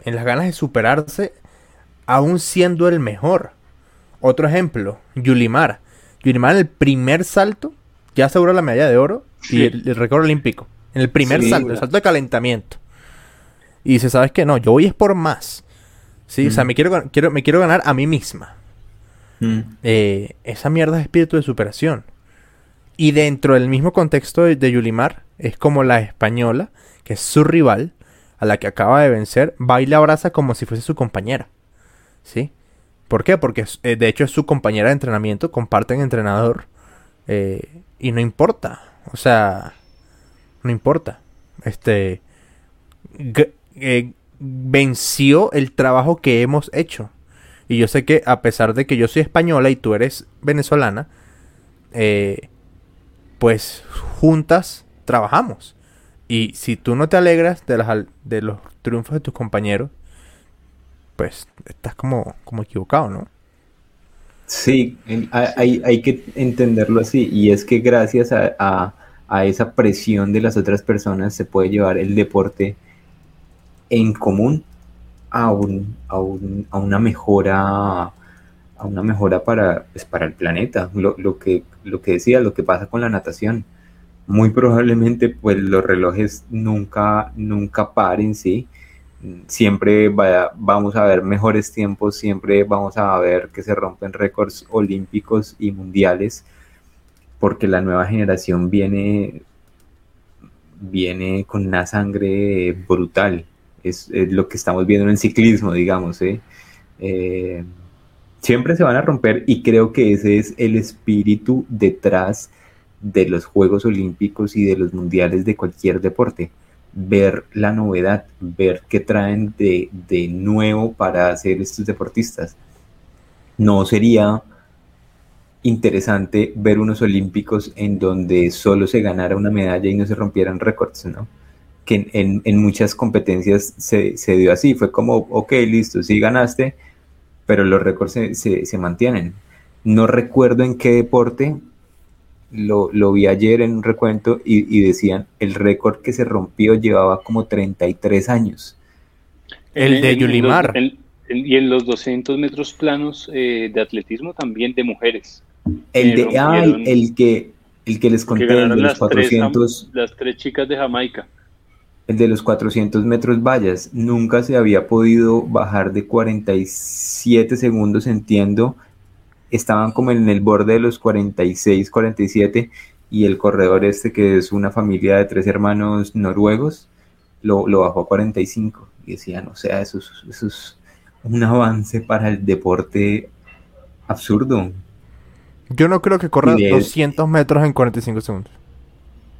[SPEAKER 1] En las ganas de superarse aún siendo el mejor. Otro ejemplo, Yulimar. Yulimar en el primer salto ya aseguró la medalla de oro y el, récord olímpico. En el primer salto, el salto de calentamiento. Y dice, ¿sabes qué? No, yo voy es por más. Sí, o sea, me quiero, quiero, me quiero ganar a mí misma. Mm. Eh, esa mierda es espíritu de superación. Y dentro del mismo contexto de, Yulimar, es como la española, que es su rival, a la que acaba de vencer, va y la abraza como si fuese su compañera. ¿sí? ¿Por qué? Porque eh, de hecho es su compañera de entrenamiento, comparten entrenador eh, y no importa, o sea, no importa. Este eh, venció el trabajo que hemos hecho. Y yo sé que a pesar de que yo soy española y tú eres venezolana, pues juntas trabajamos. Y si tú no te alegras de, las, de los triunfos de tus compañeros, pues estás como, como equivocado, ¿no?
[SPEAKER 3] Sí, hay, hay, que entenderlo así, y es que gracias a, esa presión de las otras personas se puede llevar el deporte en común a, un, a, una mejora a una mejora para, pues, para el planeta. Lo, lo, que, lo que decía, lo que pasa con la natación. Muy probablemente pues los relojes nunca, nunca paren, ¿sí? siempre vamos a ver mejores tiempos, siempre vamos a ver que se rompen récords olímpicos y mundiales, porque la nueva generación viene, viene con una sangre brutal. Es, lo que estamos viendo en el ciclismo, digamos. ¿eh? Eh, siempre se van a romper y creo que ese es el espíritu detrás de los Juegos Olímpicos y de los Mundiales de cualquier deporte ver la novedad, ver qué traen de, nuevo para hacer estos deportistas. No sería interesante ver unos olímpicos en donde solo se ganara una medalla y no se rompieran récords, ¿no? Que en, muchas competencias se, dio así, fue como, ok, listo, sí ganaste, pero los récords se, se mantienen. No recuerdo en qué deporte, lo, lo, vi ayer en un recuento y, decían, el récord que se rompió llevaba como 33 años.
[SPEAKER 1] El de Yulimar.
[SPEAKER 2] y en los 200 metros planos eh, de atletismo también de mujeres.
[SPEAKER 3] El de, ah, el, que, el que les conté, de los 400.
[SPEAKER 2] las tres chicas de Jamaica.
[SPEAKER 3] El de los 400 metros vallas, nunca se había podido bajar de 47 segundos, entiendo, estaban como en el borde de los 46, 47 y el corredor este que es una familia de tres hermanos noruegos lo, bajó a 45 y decían, o sea, eso es, eso es un avance para el deporte absurdo.
[SPEAKER 1] Yo no creo que corra 200 metros en 45 segundos.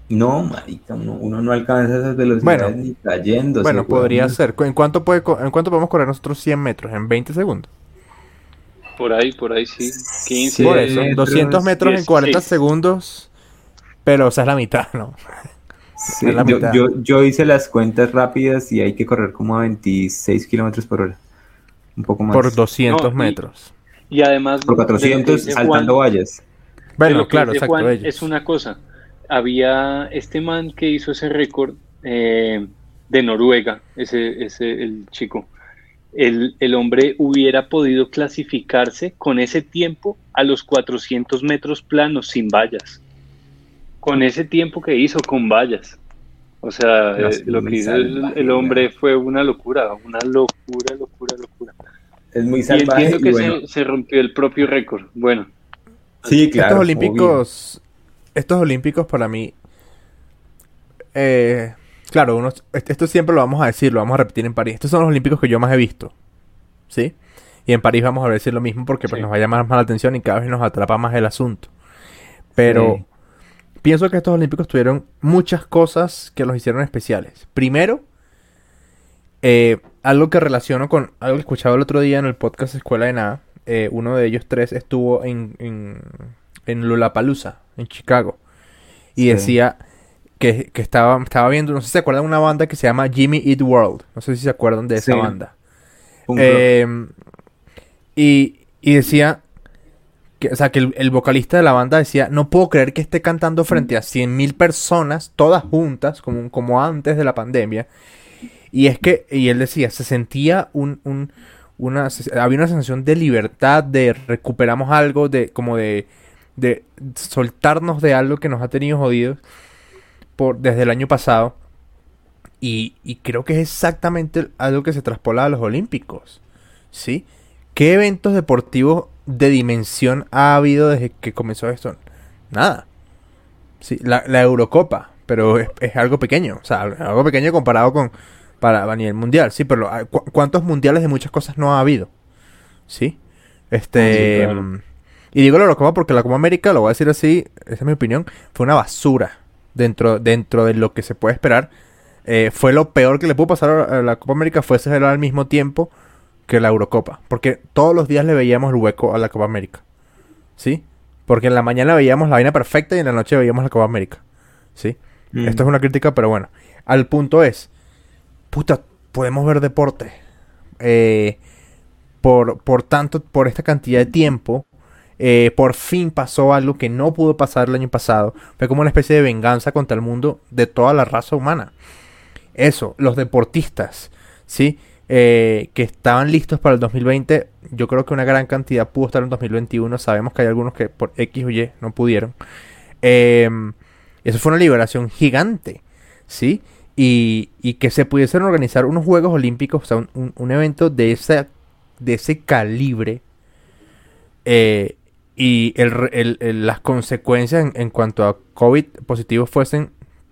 [SPEAKER 3] No, marica, uno, no alcanza esas velocidades ni cayendo.
[SPEAKER 1] Bueno, podría ser. ¿En cuánto, puede, ¿En cuánto podemos correr nosotros 100 metros? ¿En 20 segundos?
[SPEAKER 2] Por ahí, por ahí sí. 15
[SPEAKER 1] por 200 metros en 40 segundos. Pero o sea, es la mitad, ¿no?
[SPEAKER 3] Sí,
[SPEAKER 1] Es la
[SPEAKER 3] yo,
[SPEAKER 1] mitad.
[SPEAKER 3] yo- yo hice las cuentas rápidas y hay que correr como a 26 kilómetros por hora. Un poco más.
[SPEAKER 1] Por 200
[SPEAKER 2] No, y-
[SPEAKER 1] metros.
[SPEAKER 2] Y además...
[SPEAKER 3] Por
[SPEAKER 2] de lo que
[SPEAKER 3] 400
[SPEAKER 2] dice
[SPEAKER 3] saltando
[SPEAKER 2] Juan-
[SPEAKER 3] vallas.
[SPEAKER 1] Bueno, claro, exacto.
[SPEAKER 2] Juan
[SPEAKER 1] ellos.
[SPEAKER 2] es una cosa. Había este man que hizo ese récord eh, de Noruega, ese, ese el chico. El, el hombre hubiera podido clasificarse con ese tiempo a los 400 metros planos sin vallas. Con ese tiempo que hizo con vallas. O sea, eh, lo que hizo el, hombre fue una locura, una locura, locura, locura.
[SPEAKER 3] Es muy
[SPEAKER 2] Y
[SPEAKER 3] salvaje.
[SPEAKER 2] entiendo que
[SPEAKER 3] y bueno,
[SPEAKER 2] se, se rompió el propio récord. Bueno,
[SPEAKER 3] sí, claro.
[SPEAKER 1] estos
[SPEAKER 3] obvio.
[SPEAKER 1] olímpicos, estos olímpicos para mí, eh, claro, uno, est- esto siempre lo vamos a decir, lo vamos a repetir en París. Estos son los olímpicos que yo más he visto, ¿sí? Y en París vamos a decir lo mismo porque pues,
[SPEAKER 2] Sí.
[SPEAKER 1] nos va a llamar más la atención y cada vez nos atrapa más el asunto. Pero
[SPEAKER 3] Sí.
[SPEAKER 1] pienso que estos olímpicos tuvieron muchas cosas que los hicieron especiales. Primero, eh, algo que relaciono con algo que escuchaba el otro día en el podcast Escuela de Nada. eh, uno de ellos tres estuvo en, en, en Lollapalooza, en Chicago. Y
[SPEAKER 3] Sí.
[SPEAKER 1] decía que, que estaba, estaba viendo, no sé si se acuerdan de una banda que se llama Jimmy Eat World. No sé si se acuerdan de esa
[SPEAKER 3] Sí.
[SPEAKER 1] banda. Eh, y, y decía que, o sea, que el, el vocalista de la banda decía, no puedo creer que esté cantando frente a 100.000 personas, todas juntas, como, como antes de la pandemia. Y es que, y él decía, se sentía un, un- una, había una sensación de libertad, de recuperamos algo, de como de, de soltarnos de algo que nos ha tenido jodidos por, desde el año pasado. Y, y creo que es exactamente algo que se traspola a los Olímpicos. ¿Sí? ¿Qué eventos deportivos de dimensión ha habido desde que comenzó esto? Nada. Sí, la, la Eurocopa, pero es, es algo pequeño. O sea, algo pequeño comparado con para a nivel mundial. Sí, pero ¿cu- ¿cuántos mundiales de muchas cosas no ha habido? ¿Sí? Este.
[SPEAKER 2] Sí, claro.
[SPEAKER 1] Y digo la Eurocopa porque la Copa América, lo voy a decir así, esa es mi opinión, fue una basura dentro, dentro de lo que se puede esperar. Eh, fue lo peor que le pudo pasar a la Copa América fue ser al mismo tiempo que la Eurocopa. Porque todos los días le veíamos el hueco a la Copa América. ¿Sí? Porque en la mañana veíamos la vaina perfecta y en la noche veíamos la Copa América. ¿Sí?
[SPEAKER 3] Mm.
[SPEAKER 1] Esto es una crítica, pero bueno. Al punto es, puta, podemos ver deporte. Eh, por, por tanto, por esta cantidad de tiempo, eh, por fin pasó algo que no pudo pasar el año pasado. Fue como una especie de venganza contra el mundo de toda la raza humana. Eso, los deportistas, ¿sí? Eh, que estaban listos para el 2020, yo creo que una gran cantidad pudo estar en 2021. Sabemos que hay algunos que por X o Y no pudieron. Eh, eso fue una liberación gigante, ¿sí? Y, y que se pudiesen organizar unos Juegos Olímpicos, o sea, un, un- un evento de, esa, de ese calibre. eh, y el re- el- el- las consecuencias en, en cuanto a COVID positivos fuesen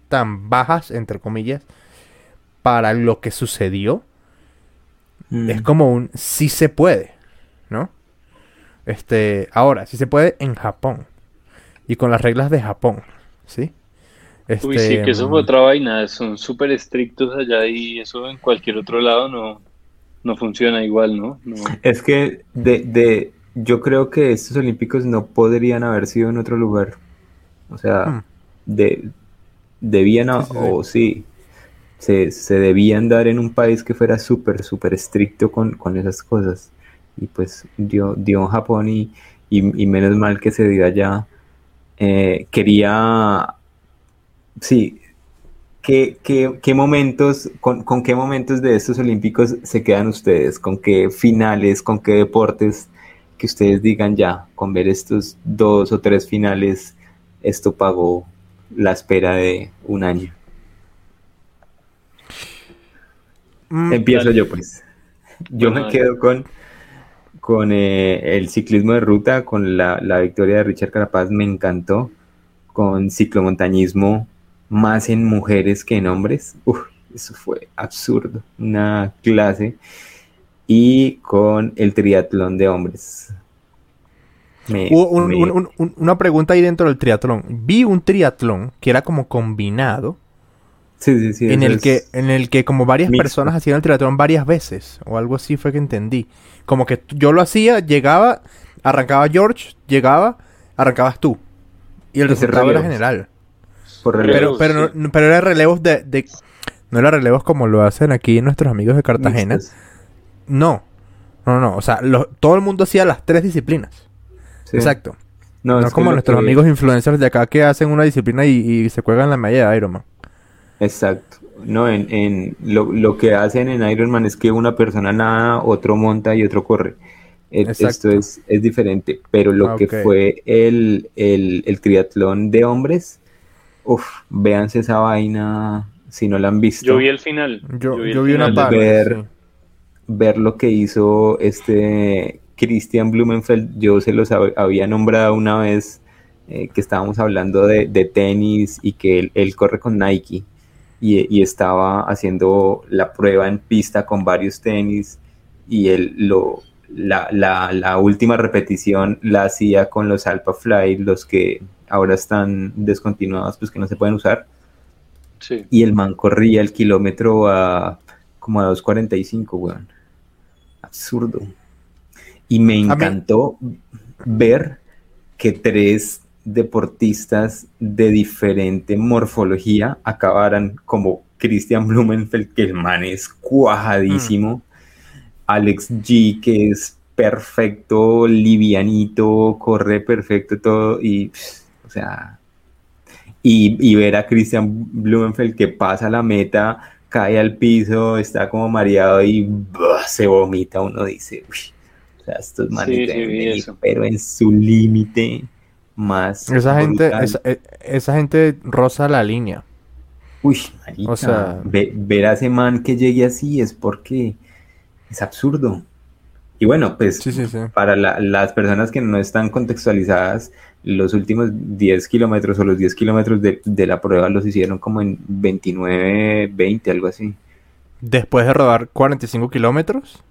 [SPEAKER 1] tan bajas, entre comillas, para lo que sucedió,
[SPEAKER 3] Mm.
[SPEAKER 1] es como un sí se puede, ¿no? Este, ahora, sí se puede en Japón y con las reglas de Japón, ¿sí?
[SPEAKER 2] Uy,
[SPEAKER 1] Este,
[SPEAKER 2] sí, que eso fue otra vaina, son súper estrictos allá y eso en cualquier otro lado no, no funciona igual, ¿no? No.
[SPEAKER 3] Es que de, de, yo creo que estos olímpicos no podrían haber sido en otro lugar. O sea,
[SPEAKER 1] Hmm.
[SPEAKER 3] de, debían, a-
[SPEAKER 1] Sí, sí, sí.
[SPEAKER 3] o sí, se, se debían dar en un país que fuera súper, súper estricto con, con esas cosas. Y pues dio, dio en Japón y, y, y menos mal que se dio allá. Eh, quería, sí, ¿qué, qué, qué momentos, con, con qué momentos de estos olímpicos se quedan ustedes? ¿Con qué finales, con qué deportes que ustedes digan ya, con ver estos dos o tres finales, esto pagó la espera de un año?
[SPEAKER 1] mm,
[SPEAKER 3] Empiezo
[SPEAKER 2] dale.
[SPEAKER 3] yo pues. Yo
[SPEAKER 2] Bueno,
[SPEAKER 3] me quedo con, con eh, el ciclismo de ruta, con la, la victoria de Richard Carapaz, me encantó. Con ciclomontañismo, más en mujeres que en hombres. Uf, eso fue absurdo. Una clase. Y con el triatlón de hombres. Me-
[SPEAKER 1] Hubo un-
[SPEAKER 3] me-
[SPEAKER 1] un- un- un- una pregunta ahí dentro del triatlón. Vi un triatlón que era como combinado,
[SPEAKER 3] sí, sí, sí,
[SPEAKER 1] en el que, en el que como varias
[SPEAKER 3] mixto.
[SPEAKER 1] personas hacían el triatlón varias veces, o algo así fue que entendí. Como que yo lo hacía, llegaba, arrancaba George, llegaba, arrancabas tú. Y el resultado era general.
[SPEAKER 3] Por
[SPEAKER 1] Pero,
[SPEAKER 2] relevos,
[SPEAKER 1] pero,
[SPEAKER 2] sí.
[SPEAKER 1] no, pero era relevos de, de- No era relevos como lo hacen aquí nuestros amigos de Cartagena.
[SPEAKER 3] Mixtos.
[SPEAKER 1] No. No, no. O sea, lo- todo el mundo hacía las tres disciplinas.
[SPEAKER 3] Sí.
[SPEAKER 1] Exacto.
[SPEAKER 3] No,
[SPEAKER 1] No,
[SPEAKER 3] es
[SPEAKER 1] como nuestros
[SPEAKER 3] que-
[SPEAKER 1] amigos influencers de acá que hacen una disciplina y, y se cuelgan la medalla de Ironman.
[SPEAKER 3] Exacto. No, en, en lo, lo que hacen en Ironman es que una persona nada, otro monta y otro corre. E-
[SPEAKER 1] Exacto.
[SPEAKER 3] Esto es, es diferente, pero lo
[SPEAKER 1] Ah,
[SPEAKER 3] que fue el, el, el triatlón de hombres, uff, véanse esa vaina si no la han visto.
[SPEAKER 2] Yo vi el final.
[SPEAKER 1] Yo, vi una
[SPEAKER 2] final.
[SPEAKER 1] parte.
[SPEAKER 3] ver-
[SPEAKER 1] sí.
[SPEAKER 3] Ver lo que hizo este Christian Blumenfeld, yo se los hab- había nombrado una vez eh, que estábamos hablando de, de tenis y que él, él corre con Nike y, y estaba haciendo la prueba en pista con varios tenis y él lo, la, la- la última repetición la hacía con los Alpha Fly, los que ahora están descontinuados, pues que no se pueden usar
[SPEAKER 2] Sí.
[SPEAKER 3] y el man corría el kilómetro a como a 2.45, weón. Absurdo. Y me encantó ver que tres deportistas de diferente morfología acabaran como Christian Blumenfeld, que el man es cuajadísimo, Alex G, que es perfecto, livianito, corre perfecto todo, y, o sea, y, y ver a Christian Blumenfeld que pasa la meta, cae al piso, está como mareado y se vomita, uno dice, "Uy, o sea, estos manes
[SPEAKER 2] Sí, sí,
[SPEAKER 3] pero en su límite más
[SPEAKER 1] Esa gente,
[SPEAKER 3] brutal.
[SPEAKER 1] esa, esa gente roza la línea.
[SPEAKER 3] Uy, marica,
[SPEAKER 1] O sea-
[SPEAKER 3] ve- ver a ese man que llegue así es porque es absurdo. Y bueno, pues
[SPEAKER 1] Sí, sí, sí.
[SPEAKER 3] para la- las personas que no están contextualizadas, los últimos 10 kilómetros o los 10 kilómetros de, de la prueba los hicieron como en 29, 20, algo así.
[SPEAKER 1] Después de rodar 45 kilómetros.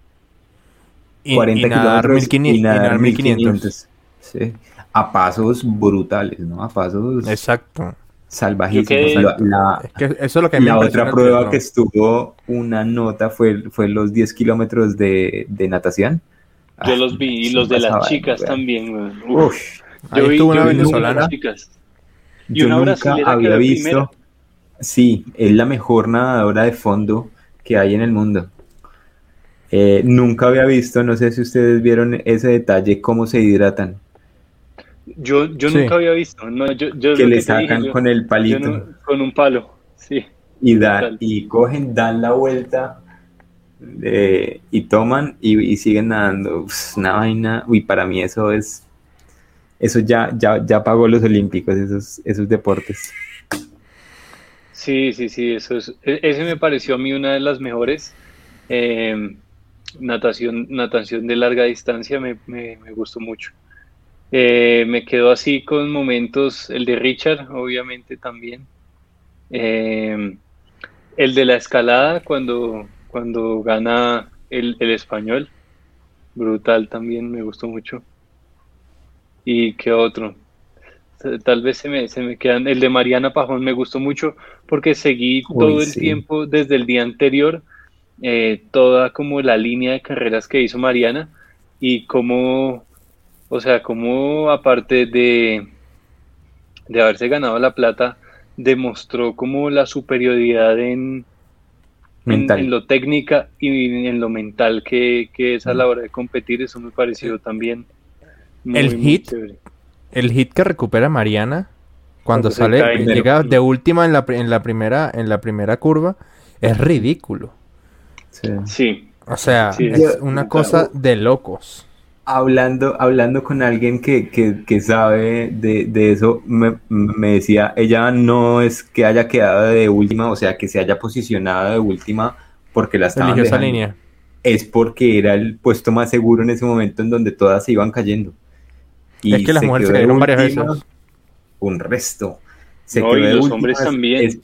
[SPEAKER 1] Y,
[SPEAKER 3] 40
[SPEAKER 1] y nadar
[SPEAKER 3] kilómetros
[SPEAKER 1] 1500.
[SPEAKER 3] y nadar
[SPEAKER 1] y nadar 1500.
[SPEAKER 3] 1500. Sí. A pasos brutales, ¿no? A pasos
[SPEAKER 1] Exacto.
[SPEAKER 3] salvajísimos.
[SPEAKER 2] Quedé-
[SPEAKER 3] La- la-
[SPEAKER 1] Es que eso es lo que
[SPEAKER 3] La otra prueba
[SPEAKER 1] triatlón.
[SPEAKER 3] que estuvo una nota fue, fue los 10 kilómetros de, de natación.
[SPEAKER 2] Yo
[SPEAKER 3] Ah,
[SPEAKER 2] los vi y los de las chicas
[SPEAKER 3] weón.
[SPEAKER 2] también. Uf.
[SPEAKER 3] Uf,
[SPEAKER 2] Yo vi-
[SPEAKER 1] estuvo una
[SPEAKER 2] yo
[SPEAKER 1] venezolana.
[SPEAKER 2] Y
[SPEAKER 3] yo
[SPEAKER 2] una
[SPEAKER 3] nunca había visto.
[SPEAKER 2] primera.
[SPEAKER 3] Sí, es la mejor nadadora de fondo que hay en el mundo. Eh, nunca había visto, no sé si ustedes vieron ese detalle, cómo se hidratan.
[SPEAKER 2] Yo, yo
[SPEAKER 1] Sí.
[SPEAKER 2] nunca había visto. No, yo, yo
[SPEAKER 3] Que le
[SPEAKER 2] dije,
[SPEAKER 3] sacan
[SPEAKER 2] yo-
[SPEAKER 3] con el palito
[SPEAKER 2] no- con un palo. Sí.
[SPEAKER 3] y, dan, y cogen, dan la vuelta eh, y toman y, y siguen nadando. Uf, una vaina, uy, para mí eso es, eso ya, ya, ya pagó los olímpicos, esos, esos deportes.
[SPEAKER 2] Sí, sí, sí, eso es, e- ese me pareció a mí una de las mejores. Eh, natación, natación de larga distancia me, me- gustó mucho. Eh, me quedó así con momentos, el de Richard, obviamente también. Eh, el de la escalada cuando, cuando gana el, el español, brutal también, me gustó mucho. ¿Y qué otro? Tal vez se me, se me quedan. El de Mariana Pajón me gustó mucho porque seguí
[SPEAKER 3] Uy,
[SPEAKER 2] todo el
[SPEAKER 3] sí.
[SPEAKER 2] tiempo desde el día anterior, eh, toda como la línea de carreras que hizo Mariana y cómo, o sea, cómo aparte de, de haberse ganado la plata, demostró como la superioridad en, en lo técnica y en lo mental que, que es a
[SPEAKER 3] Mm.
[SPEAKER 2] la hora de competir. Eso me pareció también muy,
[SPEAKER 1] El
[SPEAKER 2] muy
[SPEAKER 1] hit
[SPEAKER 2] chévere.
[SPEAKER 1] El hit que recupera Mariana cuando sale, llega de última en la, en la primera, en la primera curva, es ridículo.
[SPEAKER 3] Sí.
[SPEAKER 2] Sí,
[SPEAKER 1] O sea,
[SPEAKER 2] Sí,
[SPEAKER 1] es
[SPEAKER 3] yo-
[SPEAKER 1] una cosa de locos.
[SPEAKER 3] Hablando, hablando con alguien que, que, que sabe de, de eso, me, me decía, ella no es que haya quedado de última, o sea, que se haya posicionado de última porque la estaban dejando.
[SPEAKER 1] línea.
[SPEAKER 3] Es porque era el puesto más seguro en ese momento en donde todas se iban cayendo. Y
[SPEAKER 1] Es que las
[SPEAKER 3] se
[SPEAKER 1] mujeres se cayeron varias veces.
[SPEAKER 3] Un resto. Se
[SPEAKER 2] No,
[SPEAKER 3] quedó
[SPEAKER 2] y los hombres también.
[SPEAKER 3] es-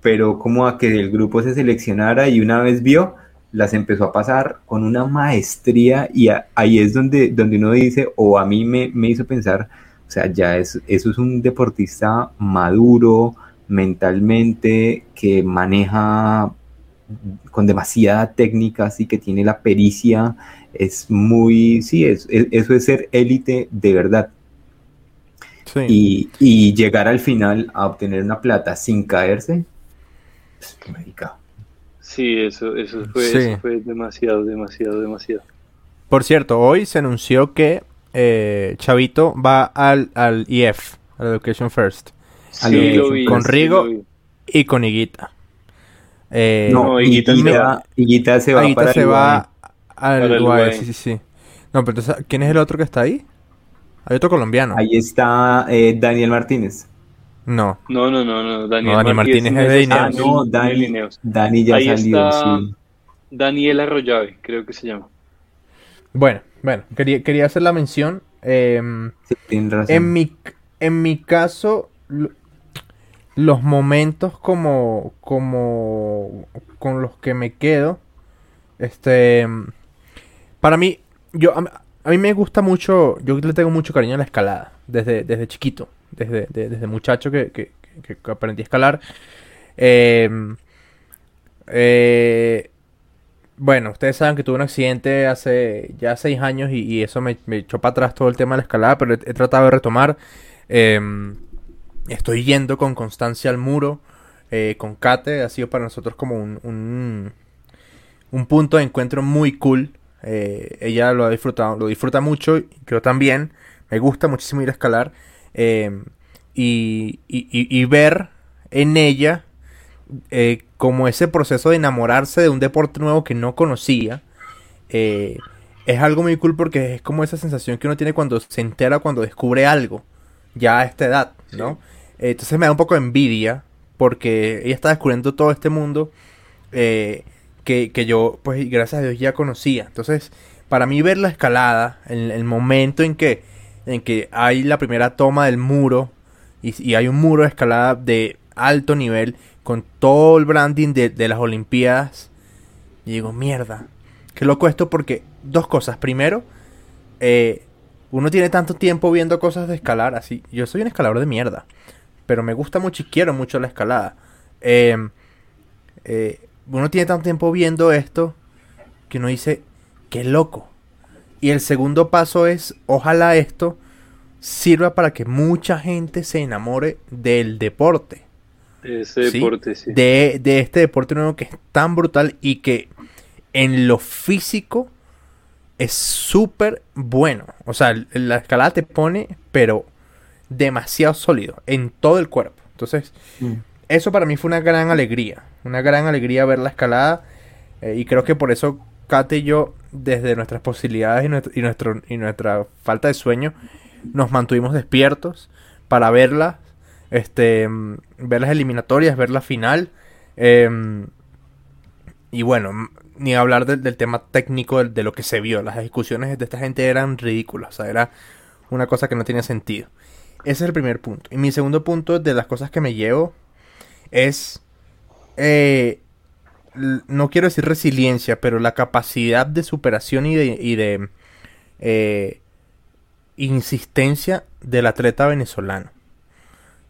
[SPEAKER 3] pero como a que el grupo se seleccionara y una vez vio, las empezó a pasar con una maestría y a- ahí es donde, donde uno dice, o a mí me, me hizo pensar, o sea, ya es, eso es un deportista maduro mentalmente, que maneja con demasiada técnica, así que tiene la pericia, es muy, sí, es, es- eso es ser élite de verdad.
[SPEAKER 1] Sí.
[SPEAKER 3] Y, y llegar al final a obtener una plata sin caerse, pues, marica.
[SPEAKER 2] Sí, eso, eso, fue,
[SPEAKER 1] Sí.
[SPEAKER 2] eso fue demasiado, demasiado, demasiado.
[SPEAKER 1] Por cierto, hoy se anunció que eh, Chavito va al, al EF, al Education First,
[SPEAKER 3] A
[SPEAKER 2] Sí,
[SPEAKER 3] lo
[SPEAKER 2] lo vi,
[SPEAKER 1] con
[SPEAKER 2] sí,
[SPEAKER 1] Rigo.
[SPEAKER 2] lo vi.
[SPEAKER 1] y con Higuita. Eh,
[SPEAKER 3] No,
[SPEAKER 2] no, Higuita
[SPEAKER 3] Higuita,
[SPEAKER 2] se va.
[SPEAKER 3] Higuita se va
[SPEAKER 1] Higuita
[SPEAKER 3] para
[SPEAKER 1] se va al UAE. sí, sí, sí. No, pero entonces, ¿quién es el otro que está ahí? Hay otro colombiano.
[SPEAKER 3] Ahí está eh, Daniel Martínez.
[SPEAKER 1] No.
[SPEAKER 2] No, no, no, no, Daniel,
[SPEAKER 1] No, Daniel Martínez es de
[SPEAKER 3] Ah,
[SPEAKER 1] Ineos.
[SPEAKER 3] no,
[SPEAKER 2] de
[SPEAKER 3] Dani,
[SPEAKER 2] Ineos.
[SPEAKER 3] Dani ya
[SPEAKER 2] Ahí
[SPEAKER 3] salió,
[SPEAKER 2] está
[SPEAKER 3] sí.
[SPEAKER 2] Daniel Arroyave, creo que se llama.
[SPEAKER 1] Bueno, bueno, quería, quería hacer la mención. em,
[SPEAKER 3] Sí, tienes razón.
[SPEAKER 1] En mi, en mi caso, lo- los momentos como, como con los que me quedo, este, para mí, yo, a, a mí me gusta mucho, yo le tengo mucho cariño a la escalada, desde, desde chiquito, desde, de- desde muchacho que, que, aprendí a escalar. Em, eh, bueno, ustedes saben que tuve un accidente hace ya seis años y, eso me, me echó para atrás todo el tema de la escalada, pero he, tratado de retomar. Em, estoy yendo con constancia al muro, eh, con Kate, ha sido para nosotros como un, un punto de encuentro muy cool. Eh, ella lo ha disfrutado, lo disfruta mucho, yo también. Me gusta muchísimo ir a escalar. em, y, y- y- ver en ella eh, como ese proceso de enamorarse de un deporte nuevo que no conocía, eh, es algo muy cool porque es como esa sensación que uno tiene cuando se entera, cuando descubre algo, ya a esta edad, ¿no? Eh, entonces me da un poco de envidia porque ella está descubriendo todo este mundo eh, que, que yo, pues gracias a Dios ya conocía. Entonces, para mí ver la escalada, el, el momento en que, en que hay la primera toma del muro y, y hay un muro de escalada de alto nivel con todo el branding de, de las Olimpiadas. Y digo, mierda, qué loco esto porque dos cosas. Primero, eh, uno tiene tanto tiempo viendo cosas de escalar así. Yo soy un escalador de mierda, pero me gusta mucho y quiero mucho la escalada. Eh, eh, uno tiene tanto tiempo viendo esto que uno dice, qué loco. Y el segundo paso es, ojalá esto sirva para que mucha gente se enamore del deporte.
[SPEAKER 2] Ese
[SPEAKER 1] Sí,
[SPEAKER 2] deporte, sí.
[SPEAKER 1] De, de este deporte nuevo que es tan brutal y que en lo físico es súper bueno. O sea, la escalada te pone, pero demasiado sólido en todo el cuerpo. Entonces,
[SPEAKER 3] Mm.
[SPEAKER 1] Eso para mí fue una gran alegría. Una gran alegría ver la escalada. eh, y creo que por eso Kate y yo, desde nuestras posibilidades y, nuestro, y, nuestro- y nuestra falta de sueño, nos mantuvimos despiertos para verla. Este, ver las eliminatorias, ver la final. em, y bueno, ni hablar del, tema técnico de, lo que se vio. Las ejecuciones de esta gente eran ridículas. O sea, era una cosa que no tenía sentido. Ese es el primer punto. Y mi segundo punto de las cosas que me llevo es, eh, no quiero decir resiliencia, pero la capacidad de superación y de, y de eh, insistencia del atleta venezolano.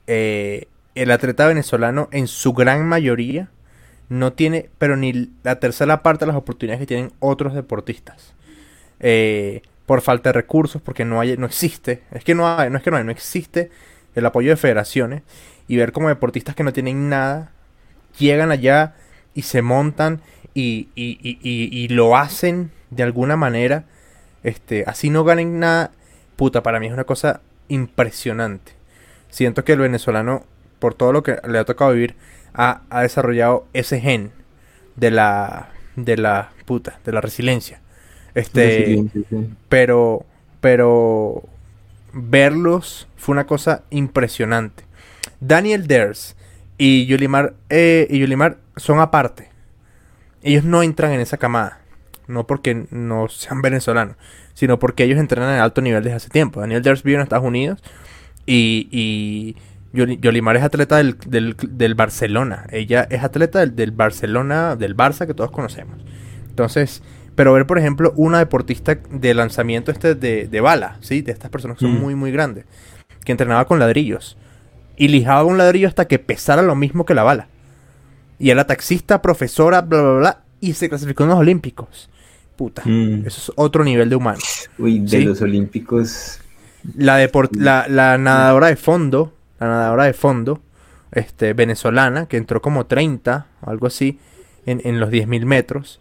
[SPEAKER 1] Eh, el atleta venezolano en su gran mayoría no tiene, pero ni la tercera parte de las oportunidades que tienen otros deportistas. Eh, por falta de recursos, porque no hay, no existe, es que no hay, no es que no hay, no existe el apoyo de federaciones y ver como deportistas que no tienen nada llegan allá y se montan y, y- y- y- lo hacen de alguna manera, este, así no ganen nada, puta, para mí es una cosa impresionante. Siento que el venezolano, por todo lo que le ha tocado vivir, ha, ha desarrollado ese gen de la, de la puta, de la resiliencia. Este, pero pero verlos fue una cosa impresionante. Daniel Ders y Yulimar eh, y Yulimar son aparte. Ellos no entran en esa camada, no porque no sean venezolanos, sino porque ellos entrenan a alto nivel desde hace tiempo. Daniel Ders vive en Estados Unidos y, y Yoli- Yolimar es atleta del, del- del Barcelona. Ella es atleta del, del Barcelona, del Barça que todos conocemos. Entonces, pero ver, por ejemplo, una deportista de lanzamiento este de, de bala, ¿sí? De estas personas que son
[SPEAKER 3] Mm.
[SPEAKER 1] muy, muy grandes. Que entrenaba con ladrillos. Y lijaba un ladrillo hasta que pesara lo mismo que la bala. Y era taxista, profesora, bla, bla, bla. Y se clasificó en los Olímpicos. Puta.
[SPEAKER 3] Mm.
[SPEAKER 1] Eso es otro nivel de humano.
[SPEAKER 3] Uy, de
[SPEAKER 1] Sí.
[SPEAKER 3] los olímpicos.
[SPEAKER 1] La, deport- la, la nadadora de fondo, la nadadora de fondo, este, venezolana, que entró como 30 o algo así en, en los 10.000 metros,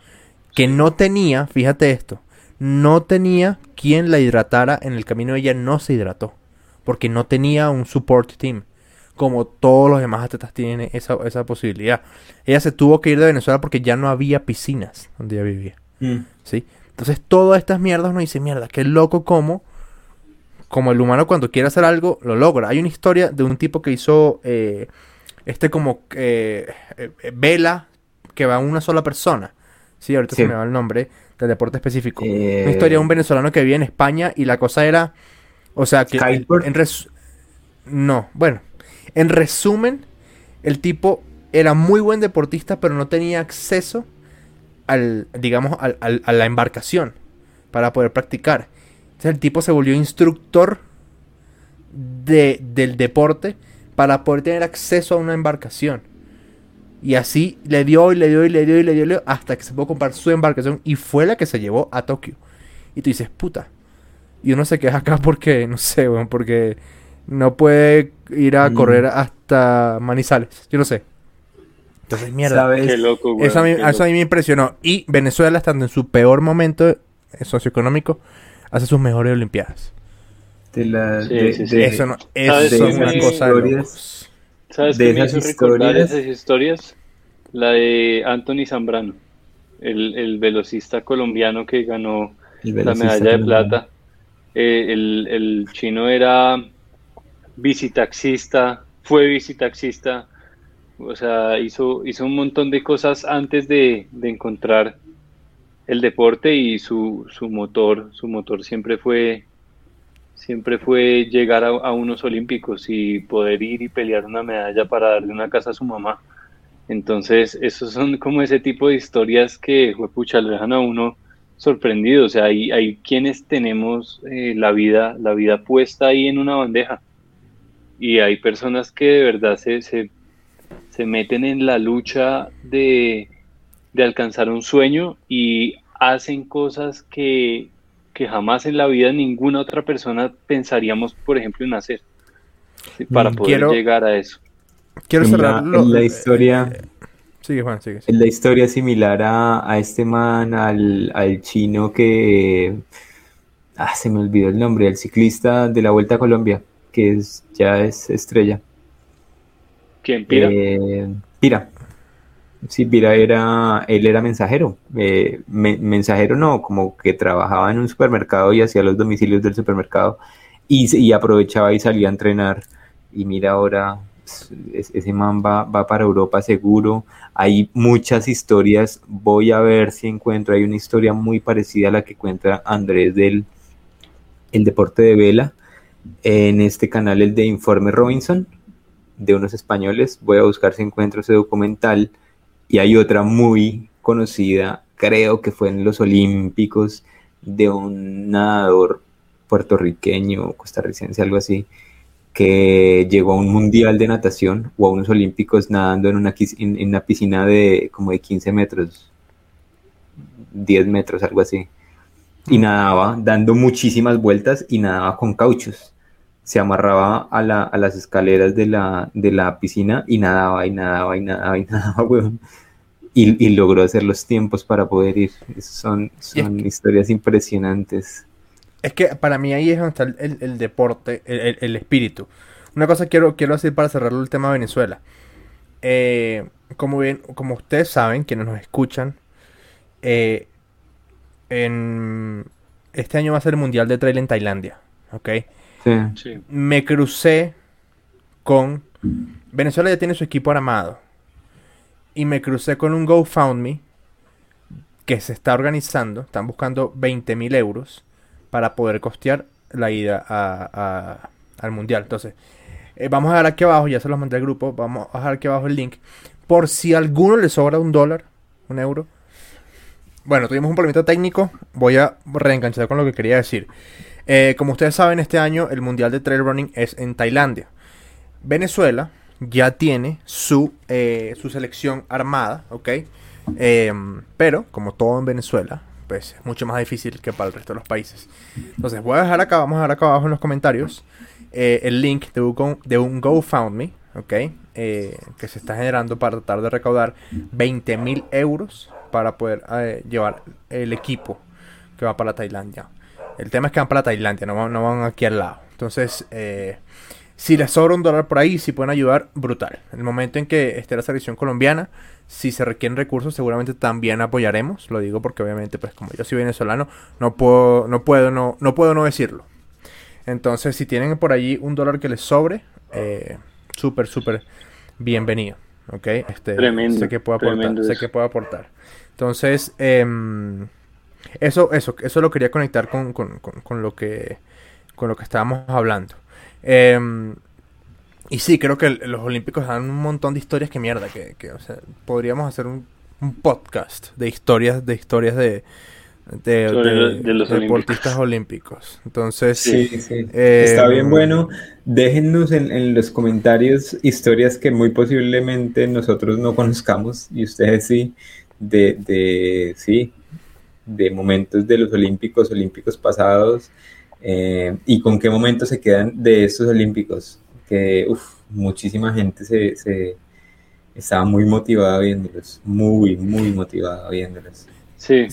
[SPEAKER 1] que no tenía, fíjate esto, no tenía quien la hidratara en el camino, ella no se hidrató, porque no tenía un support team, como todos los demás atletas tienen esa, esa posibilidad. Ella se tuvo que ir de Venezuela porque ya no había piscinas donde ella vivía.
[SPEAKER 3] Mm.
[SPEAKER 1] ¿sí? Entonces todas estas mierdas uno dice, mierda, qué loco como, como el humano cuando quiere hacer algo, lo logra. Hay una historia de un tipo que hizo eh, este como eh, eh, vela que va una sola persona. Sí, ahorita
[SPEAKER 3] Sí.
[SPEAKER 1] se me va el nombre del deporte específico.
[SPEAKER 3] Eh,
[SPEAKER 1] Una historia de un venezolano que vivía en España y la cosa era, o sea, que
[SPEAKER 3] Kiteboard.
[SPEAKER 1] en res- no, bueno, en resumen, el tipo era muy buen deportista, pero no tenía acceso al, digamos, a la embarcación para poder practicar. Entonces el tipo se volvió instructor de, del deporte para poder tener acceso a una embarcación. Y así le dio y le dio y le dio y le dio, hasta que se pudo comprar su embarcación y fue la que se llevó a Tokio. Y tú dices, puta. Y uno se queda acá porque, *laughs* no sé, weón, porque no puede ir a
[SPEAKER 3] Mm.
[SPEAKER 1] correr hasta Manizales. Yo no sé. Entonces, mierda.
[SPEAKER 3] ¿Sabes?
[SPEAKER 2] Qué loco, güey.
[SPEAKER 1] Eso a, mí,
[SPEAKER 2] qué
[SPEAKER 1] eso a mí me impresionó. Y Venezuela, estando en su peor momento socioeconómico, hace sus mejores Olimpiadas.
[SPEAKER 3] De la-
[SPEAKER 2] Sí,
[SPEAKER 3] de-
[SPEAKER 2] sí, sí.
[SPEAKER 3] de-
[SPEAKER 1] Eso, no,
[SPEAKER 2] ¿Sabes
[SPEAKER 1] eso
[SPEAKER 3] de
[SPEAKER 1] es una cosa de
[SPEAKER 3] historias?
[SPEAKER 1] locos.
[SPEAKER 2] ¿Sabes
[SPEAKER 3] de
[SPEAKER 2] qué me hizo recordar
[SPEAKER 3] historias-
[SPEAKER 2] esas historias? La de Anthony Zambrano, el, el velocista colombiano que ganó la medalla de plata. Eh, el, el chino era visitaxista, fue visitaxista, o sea, hizo, hizo un montón de cosas antes de, de encontrar el deporte y su, su motor, su motor siempre fue, siempre fue llegar a, unos olímpicos y poder ir y pelear una medalla para darle una casa a su mamá. Entonces, esos son como ese tipo de historias que, juepucha, lo dejan a uno sorprendido. O sea, hay, hay quienes tenemos eh, la vida, la vida puesta ahí en una bandeja. Y hay personas que de verdad se, se, se meten en la lucha de, de alcanzar un sueño y hacen cosas que, que jamás en la vida ninguna otra persona pensaríamos, por ejemplo, en hacer. ¿sí? Para
[SPEAKER 3] Mm,
[SPEAKER 2] poder
[SPEAKER 1] quiero-
[SPEAKER 2] llegar a eso.
[SPEAKER 1] Quiero
[SPEAKER 3] En la-
[SPEAKER 1] cerrar
[SPEAKER 3] en la historia-
[SPEAKER 1] eh, sigue, Juan, sigue. sigue.
[SPEAKER 3] Es la historia similar a, a este man, al, al chino que... Ah, se me olvidó el nombre, el ciclista de la Vuelta a Colombia, que es, ya es estrella.
[SPEAKER 2] ¿Quién pira?
[SPEAKER 3] Eh, Pira. Sí, Pira era, él era mensajero. Eh, me- mensajero no, como que trabajaba en un supermercado y hacía los domicilios del supermercado y, aprovechaba y salía a entrenar. Y mira ahora, es- ese man va, va para Europa seguro. Hay muchas historias. Voy a ver si encuentro. Hay una historia muy parecida a la que cuenta Andrés del el deporte de vela en este canal, el de Informe Robinson de unos españoles. Voy a buscar si encuentro ese documental. Y hay otra muy conocida, creo que fue en los Olímpicos, de un nadador puertorriqueño, costarricense, algo así, que llegó a un mundial de natación o a unos Olímpicos nadando en una, en una piscina de como de 15 metros, 10 metros, algo así. Y nadaba dando muchísimas vueltas y nadaba con cauchos se amarraba a, la- a las escaleras de la, de la piscina y nadaba y nadaba y nadaba y *laughs* nadaba, weón. Y, y logró hacer los tiempos para poder ir. Son,
[SPEAKER 1] Y es
[SPEAKER 3] son historias impresionantes.
[SPEAKER 1] Es que para mí ahí es donde está el, el- deporte, el, el- el espíritu. Una cosa quiero, quiero decir para cerrarlo el tema de Venezuela. Eh, como bien, como ustedes saben, quienes nos escuchan, eh, en este año va a ser el Mundial de Trail en Tailandia. ¿Ok?
[SPEAKER 3] Sí.
[SPEAKER 1] Me crucé con... Venezuela ya tiene su equipo armado. Y me crucé con un GoFundMe que se está organizando. Están buscando 20 mil euros para poder costear la ida a- a- al mundial. Entonces, eh, vamos a dejar aquí abajo, ya se los mandé al grupo. Vamos a dejar aquí abajo el link. Por si a alguno le sobra un dólar, un euro. Bueno, tuvimos un problemita técnico. Voy a reenganchar con lo que quería decir. Eh, como ustedes saben, este año el Mundial de Trail Running es en Tailandia. Venezuela ya tiene su, eh, su selección armada, ¿ok? Em, pero, como todo en Venezuela, pues es mucho más difícil que para el resto de los países. Entonces voy a dejar acá, vamos a dejar acá abajo en los comentarios eh, el link de un, de un GoFundMe, ¿ok? Eh, que se está generando para tratar de recaudar 20 mil euros para poder eh, llevar el equipo que va para Tailandia. El tema es que van para Tailandia, no van, no van aquí al lado. Entonces, si les sobra un dólar por ahí, si pueden ayudar, brutal. En el momento en que esté la selección colombiana, si se requieren recursos, seguramente también apoyaremos. Lo digo porque obviamente, pues como yo soy venezolano, no puedo, no puedo, no, no puedo no decirlo. Entonces, si tienen por allí un dólar que les sobre, eh, súper, súper bienvenido. ¿Ok? Este,
[SPEAKER 2] tremendo.
[SPEAKER 1] Sé que puedo aportar. Sé que puedo aportar. Entonces, em, eso, eso, eso lo quería conectar con, con, con, lo que con lo que estábamos hablando. Em, y sí, creo que los Olímpicos dan un montón de historias que mierda, que, que o sea, podríamos hacer un, un, podcast de historias, de historias de, de, los deportistas olímpicos. Entonces,
[SPEAKER 3] sí, sí. Eh, está bien bueno. Déjennos en, en, los comentarios historias que muy posiblemente nosotros no conozcamos y ustedes sí, de, de sí, de momentos de los olímpicos, olímpicos pasados eh, y con qué momentos se quedan de estos olímpicos. Que uf, muchísima gente se, se estaba muy motivada viéndolos, muy, muy motivada viéndolos.
[SPEAKER 2] Sí.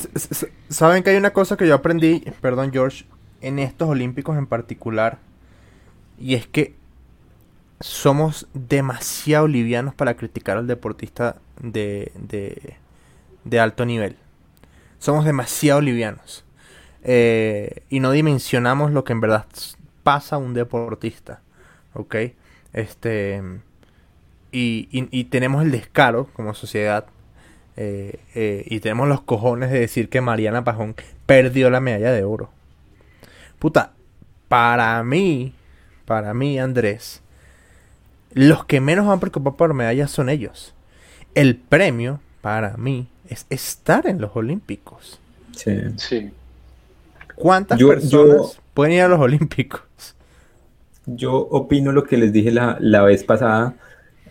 [SPEAKER 1] Saben que hay una cosa que yo aprendí, perdón George, en estos Olímpicos en particular, y es que somos demasiado livianos para criticar al deportista de, de, de alto nivel. Somos demasiado livianos. Eh, y no dimensionamos lo que en verdad pasa a un deportista. ¿Ok? Este. Y, tenemos el descaro como sociedad eh, eh, y tenemos los cojones de decir que Mariana Pajón perdió la medalla de oro. Puta, para mí, para mí, Andrés, los que menos van preocupados por medallas son ellos. El premio, para mí, es estar en los Olímpicos.
[SPEAKER 3] Sí.
[SPEAKER 2] sí.
[SPEAKER 1] ¿Cuántas personas pueden ir a los Olímpicos?
[SPEAKER 3] Yo opino lo que les dije la, la vez pasada.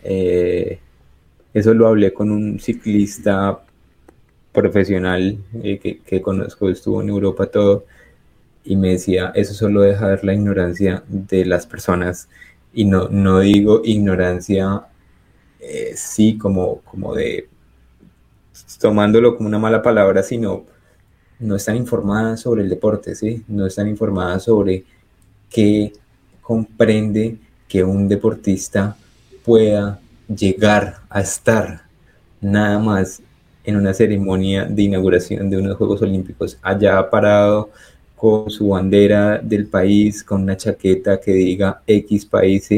[SPEAKER 3] Eh, eso lo hablé con un ciclista profesional eh, que, conozco, estuvo en Europa todo, y me decía, eso solo deja ver la ignorancia de las personas. Y no, no digo ignorancia, eh, sí, como, como de tomándolo como una mala palabra, sino no están informadas sobre el deporte, ¿sí? No están informadas sobre qué comprende que un deportista pueda llegar a estar nada más en una ceremonia de inauguración de unos Juegos Olímpicos, allá parado con su bandera del país, con una chaqueta que diga X país,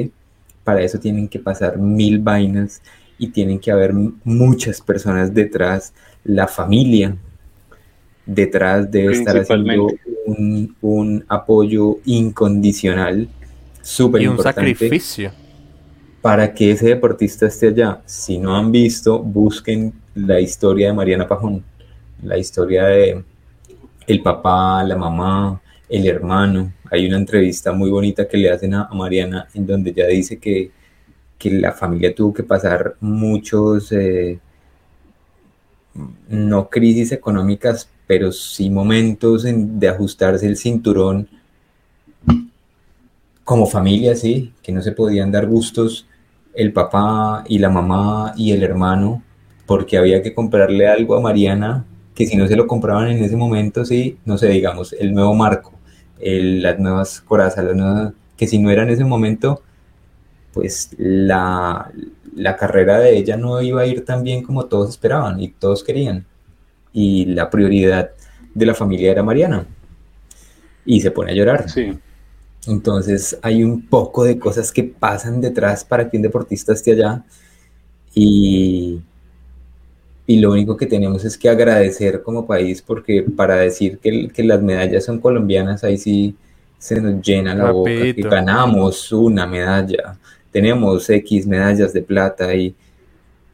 [SPEAKER 3] para eso tienen que pasar mil vainas y tienen que haber muchas personas detrás, la familia detrás debe estar haciendo un, apoyo incondicional, súper importante.
[SPEAKER 1] Y un sacrificio
[SPEAKER 3] para que ese deportista esté allá. Si no han visto, busquen la historia de Mariana Pajón, la historia de el papá, la mamá, el hermano. Hay una entrevista muy bonita que le hacen a, Mariana en donde ella dice que, la familia tuvo que pasar muchos, eh, no crisis económicas, pero sí momentos de ajustarse el cinturón como familia, sí, que no se podían dar gustos el papá y la mamá y el hermano, porque había que comprarle algo a Mariana, que si no se lo compraban en ese momento, sí, no sé, digamos, el nuevo marco, las nuevas corazas, que si no era en ese momento, pues la, la carrera de ella no iba a ir tan bien como todos esperaban y todos querían. Y la prioridad de la familia era Mariana. Y se pone a llorar.
[SPEAKER 2] Sí.
[SPEAKER 3] Entonces hay un poco de cosas que pasan detrás para que un deportista esté allá y, y lo único que tenemos es que agradecer como país porque para decir que, las medallas son colombianas, ahí sí se nos llena la boca, que ganamos una medalla, tenemos X medallas de plata y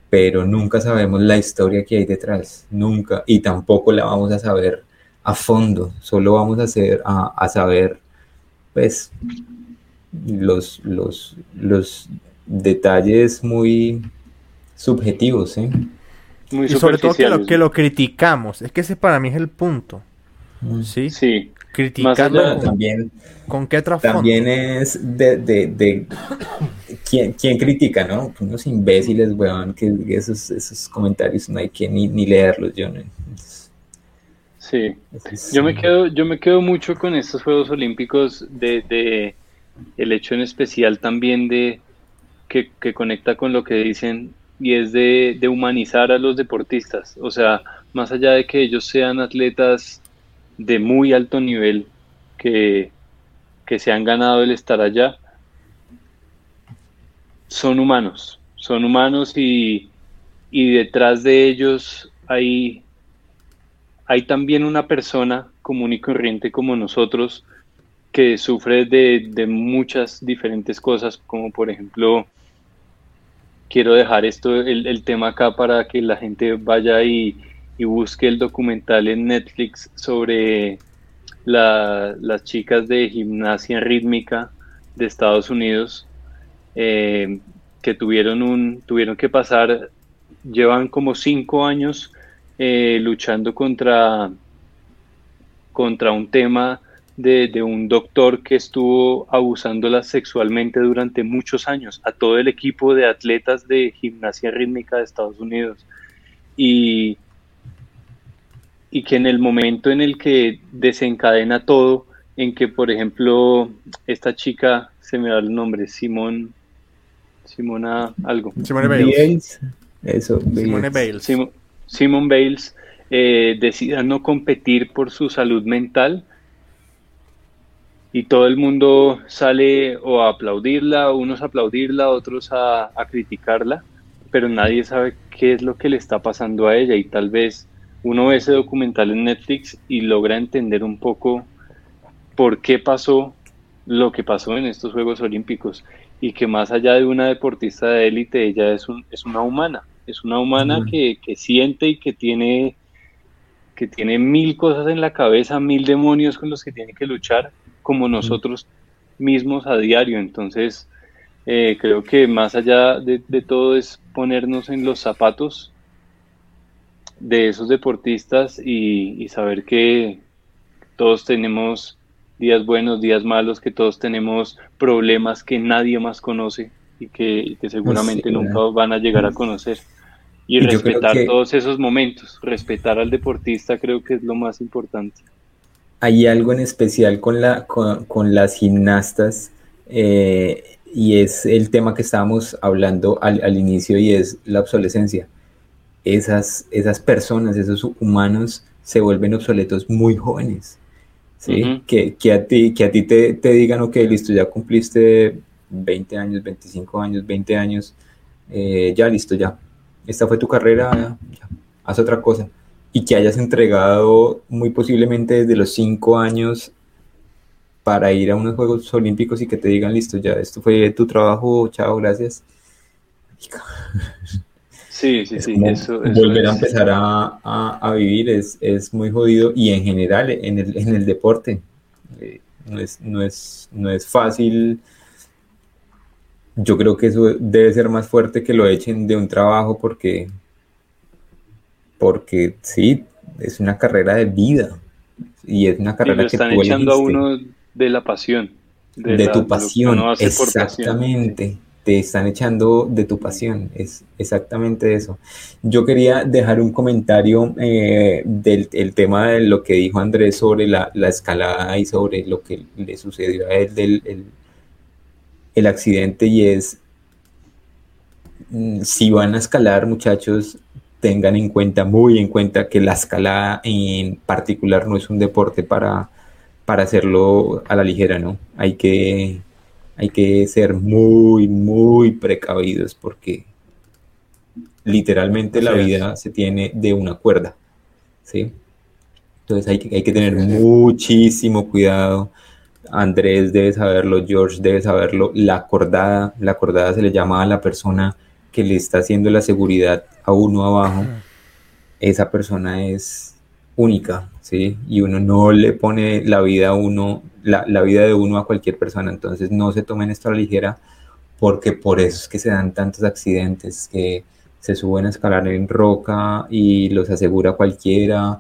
[SPEAKER 3] pero nunca sabemos la historia que hay detrás, nunca, y tampoco la vamos a saber a fondo, solo vamos a, hacer, a saber pues los, los, detalles muy subjetivos, ¿eh?
[SPEAKER 2] muy
[SPEAKER 1] y sobre todo que lo, que lo criticamos. Es que ese para mí es el punto. ¿Sí?
[SPEAKER 2] Sí,
[SPEAKER 1] Criticando
[SPEAKER 2] allá-
[SPEAKER 1] con,
[SPEAKER 3] También,
[SPEAKER 1] con qué trasfondo.
[SPEAKER 3] también es de, de, de- ¿quién, quién critica, ¿no? Unos imbéciles, weón, que esos, esos comentarios no hay que ni, ni leerlos, yo no.
[SPEAKER 2] sí.
[SPEAKER 3] Entonces,
[SPEAKER 2] Yo me quedo, yo me quedo mucho con estos Juegos Olímpicos de, de el hecho en especial también de que, que conecta con lo que dicen y es de, de humanizar a los deportistas. O sea, más allá de que ellos sean atletas de muy alto nivel, que, que se han ganado el estar allá, son humanos, son humanos y, y detrás de ellos hay, hay también una persona común y corriente como nosotros que sufre de, de muchas diferentes cosas, como por ejemplo, quiero dejar esto, el, el tema acá para que la gente vaya y, y busque el documental en Netflix sobre la- las chicas de gimnasia rítmica de Estados Unidos eh, que tuvieron un tuvieron que pasar llevan como cinco años eh, luchando contra contra un tema de, de un doctor que estuvo abusándolas sexualmente durante muchos años a todo el equipo de atletas de gimnasia rítmica de Estados Unidos. Y y que en el momento en el que desencadena todo, en que por ejemplo esta chica, se me da el nombre, Simón, Simona algo,
[SPEAKER 1] Simone Biles.
[SPEAKER 3] Biles, Eso,
[SPEAKER 1] Simone
[SPEAKER 3] Biles.
[SPEAKER 1] Biles.
[SPEAKER 2] Sim- Simone Bales eh, decida no competir por su salud mental y todo el mundo sale o a aplaudirla, unos a aplaudirla, otros a, a criticarla, pero nadie sabe qué es lo que le está pasando a ella y tal vez uno ve ese documental en Netflix y logra entender un poco por qué pasó lo que pasó en estos Juegos Olímpicos y que más allá de una deportista de élite, ella es, un, es una humana, es una humana que, que siente y que tiene, que tiene mil cosas en la cabeza, mil demonios con los que tiene que luchar, como nosotros mismos a diario. Entonces, eh, creo que más allá de, de todo es ponernos en los zapatos de esos deportistas y, y saber que todos tenemos días buenos, días malos, que todos tenemos problemas que nadie más conoce y que, y que seguramente
[SPEAKER 3] Sí,
[SPEAKER 2] nunca van a llegar a conocer. Y respetar
[SPEAKER 3] que-
[SPEAKER 2] todos esos momentos, respetar al deportista creo que es lo más importante.
[SPEAKER 3] Hay algo en especial con, la, con, con las gimnastas eh, y es el tema que estábamos hablando al, al inicio y es la obsolescencia. Esas, esas personas, esos humanos se vuelven obsoletos muy jóvenes. ¿Sí? Que, que a ti, que a ti te, te digan, ok, listo, ya cumpliste 20 años, 25 años, 20 años, eh, ya listo, ya. Esta fue tu carrera, ya, ya, haz otra cosa. Y que hayas entregado muy posiblemente desde los 5 años para ir a unos Juegos Olímpicos y que te digan, listo, ya, esto fue tu trabajo, chao, gracias. *laughs*
[SPEAKER 2] Sí, sí, sí,
[SPEAKER 3] como
[SPEAKER 2] eso, eso
[SPEAKER 3] volver a empezar a, a- a vivir es, es muy jodido y en general en el, en el deporte eh, no, es, no, es, no es fácil. Yo creo que eso debe ser más fuerte que lo echen de un trabajo porque, porque sí, es una carrera de vida y es una
[SPEAKER 2] y
[SPEAKER 3] carrera
[SPEAKER 2] lo
[SPEAKER 3] que
[SPEAKER 2] están
[SPEAKER 3] tú
[SPEAKER 2] echando a uno de la pasión.
[SPEAKER 3] de,
[SPEAKER 2] la-
[SPEAKER 3] tu
[SPEAKER 2] lo
[SPEAKER 3] pasión,
[SPEAKER 2] pasión.
[SPEAKER 3] Te están echando de tu pasión, es exactamente eso. Yo quería dejar un comentario eh, del el tema de lo que dijo Andrés sobre la, la escalada y sobre lo que le sucedió a él del el, el accidente y es, mm, si van a escalar muchachos, tengan en cuenta, muy en cuenta que la escalada en particular no es un deporte para, para hacerlo a la ligera, ¿no? Hay que, hay que ser muy, muy precavidos porque literalmente la vida se tiene de una cuerda, ¿sí? Entonces hay que, hay que tener muchísimo cuidado. Andrés debe saberlo, George debe saberlo. La cordada, la cordada se le llama a la persona que le está haciendo la seguridad a uno abajo. Esa persona es única, ¿sí? Y uno no le pone la vida a uno, la, la vida de uno a cualquier persona. Entonces no se tomen esto a la ligera porque por eso es que se dan tantos accidentes, que se suben a escalar en roca y los asegura cualquiera,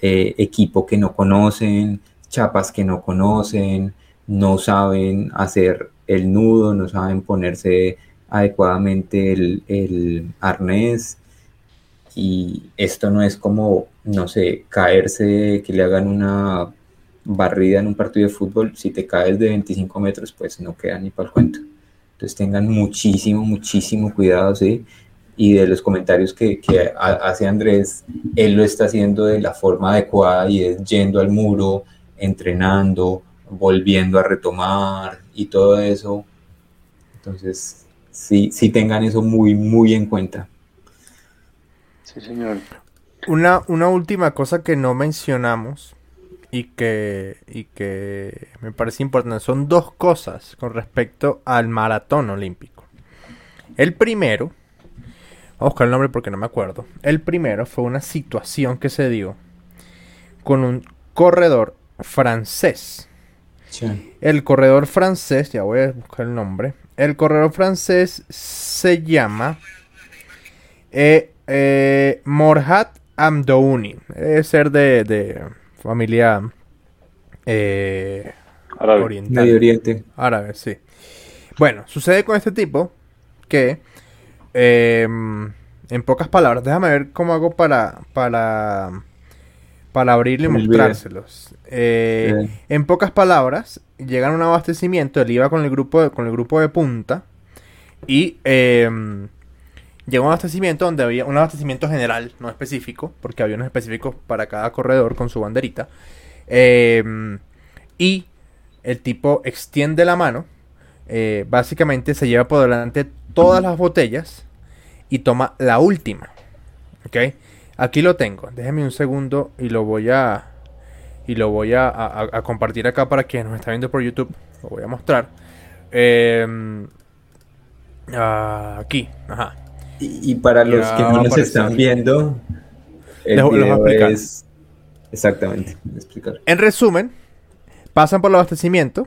[SPEAKER 3] eh, equipo que no conocen, chapas que no conocen, no saben hacer el nudo, no saben ponerse adecuadamente el, arnés. Y esto no es como, no sé, caerse, que le hagan una barrida en un partido de fútbol. Si te caes de 25 metros, pues no queda ni para el cuento. Entonces tengan muchísimo, muchísimo cuidado, ¿sí? Y de los comentarios que, que hace Andrés, él lo está haciendo de la forma adecuada y es yendo al muro, entrenando, volviendo a retomar y todo eso. Entonces, sí, sí tengan eso muy, muy en cuenta.
[SPEAKER 2] Sí, señor.
[SPEAKER 1] Una, una última cosa que no mencionamos y que, y que me parece importante son dos cosas con respecto al maratón olímpico. El primero, vamos a buscar el nombre porque no me acuerdo. El primero fue una situación que se dio con un corredor francés. El corredor francés, ya voy a buscar el nombre. El corredor francés se llama eh, eh, Morhat Amdouni. Debe ser de, familia eh, oriental.
[SPEAKER 3] Medio Oriente.
[SPEAKER 1] Árabe, sí. Bueno, sucede con este tipo que, em, en pocas palabras, déjame ver cómo hago para, para para abrirle y mostrárselos. Eh, en pocas palabras, llegan a un abastecimiento, él iba con el grupo de, con el grupo de punta y em, llegó un abastecimiento donde había un abastecimiento general, no específico, porque había unos específicos para cada corredor con su banderita. Em, y el tipo extiende la mano, eh, básicamente se lleva por delante todas las botellas y toma la última. ¿Ok? Aquí lo tengo. Déjeme un segundo y lo voy a y lo voy a, compartir acá para quien nos está viendo por YouTube. Lo voy a mostrar. Em, aquí, ajá.
[SPEAKER 3] Y, para los que no nos están viendo, el video es exactamente explicar.
[SPEAKER 1] En resumen, pasan por el abastecimiento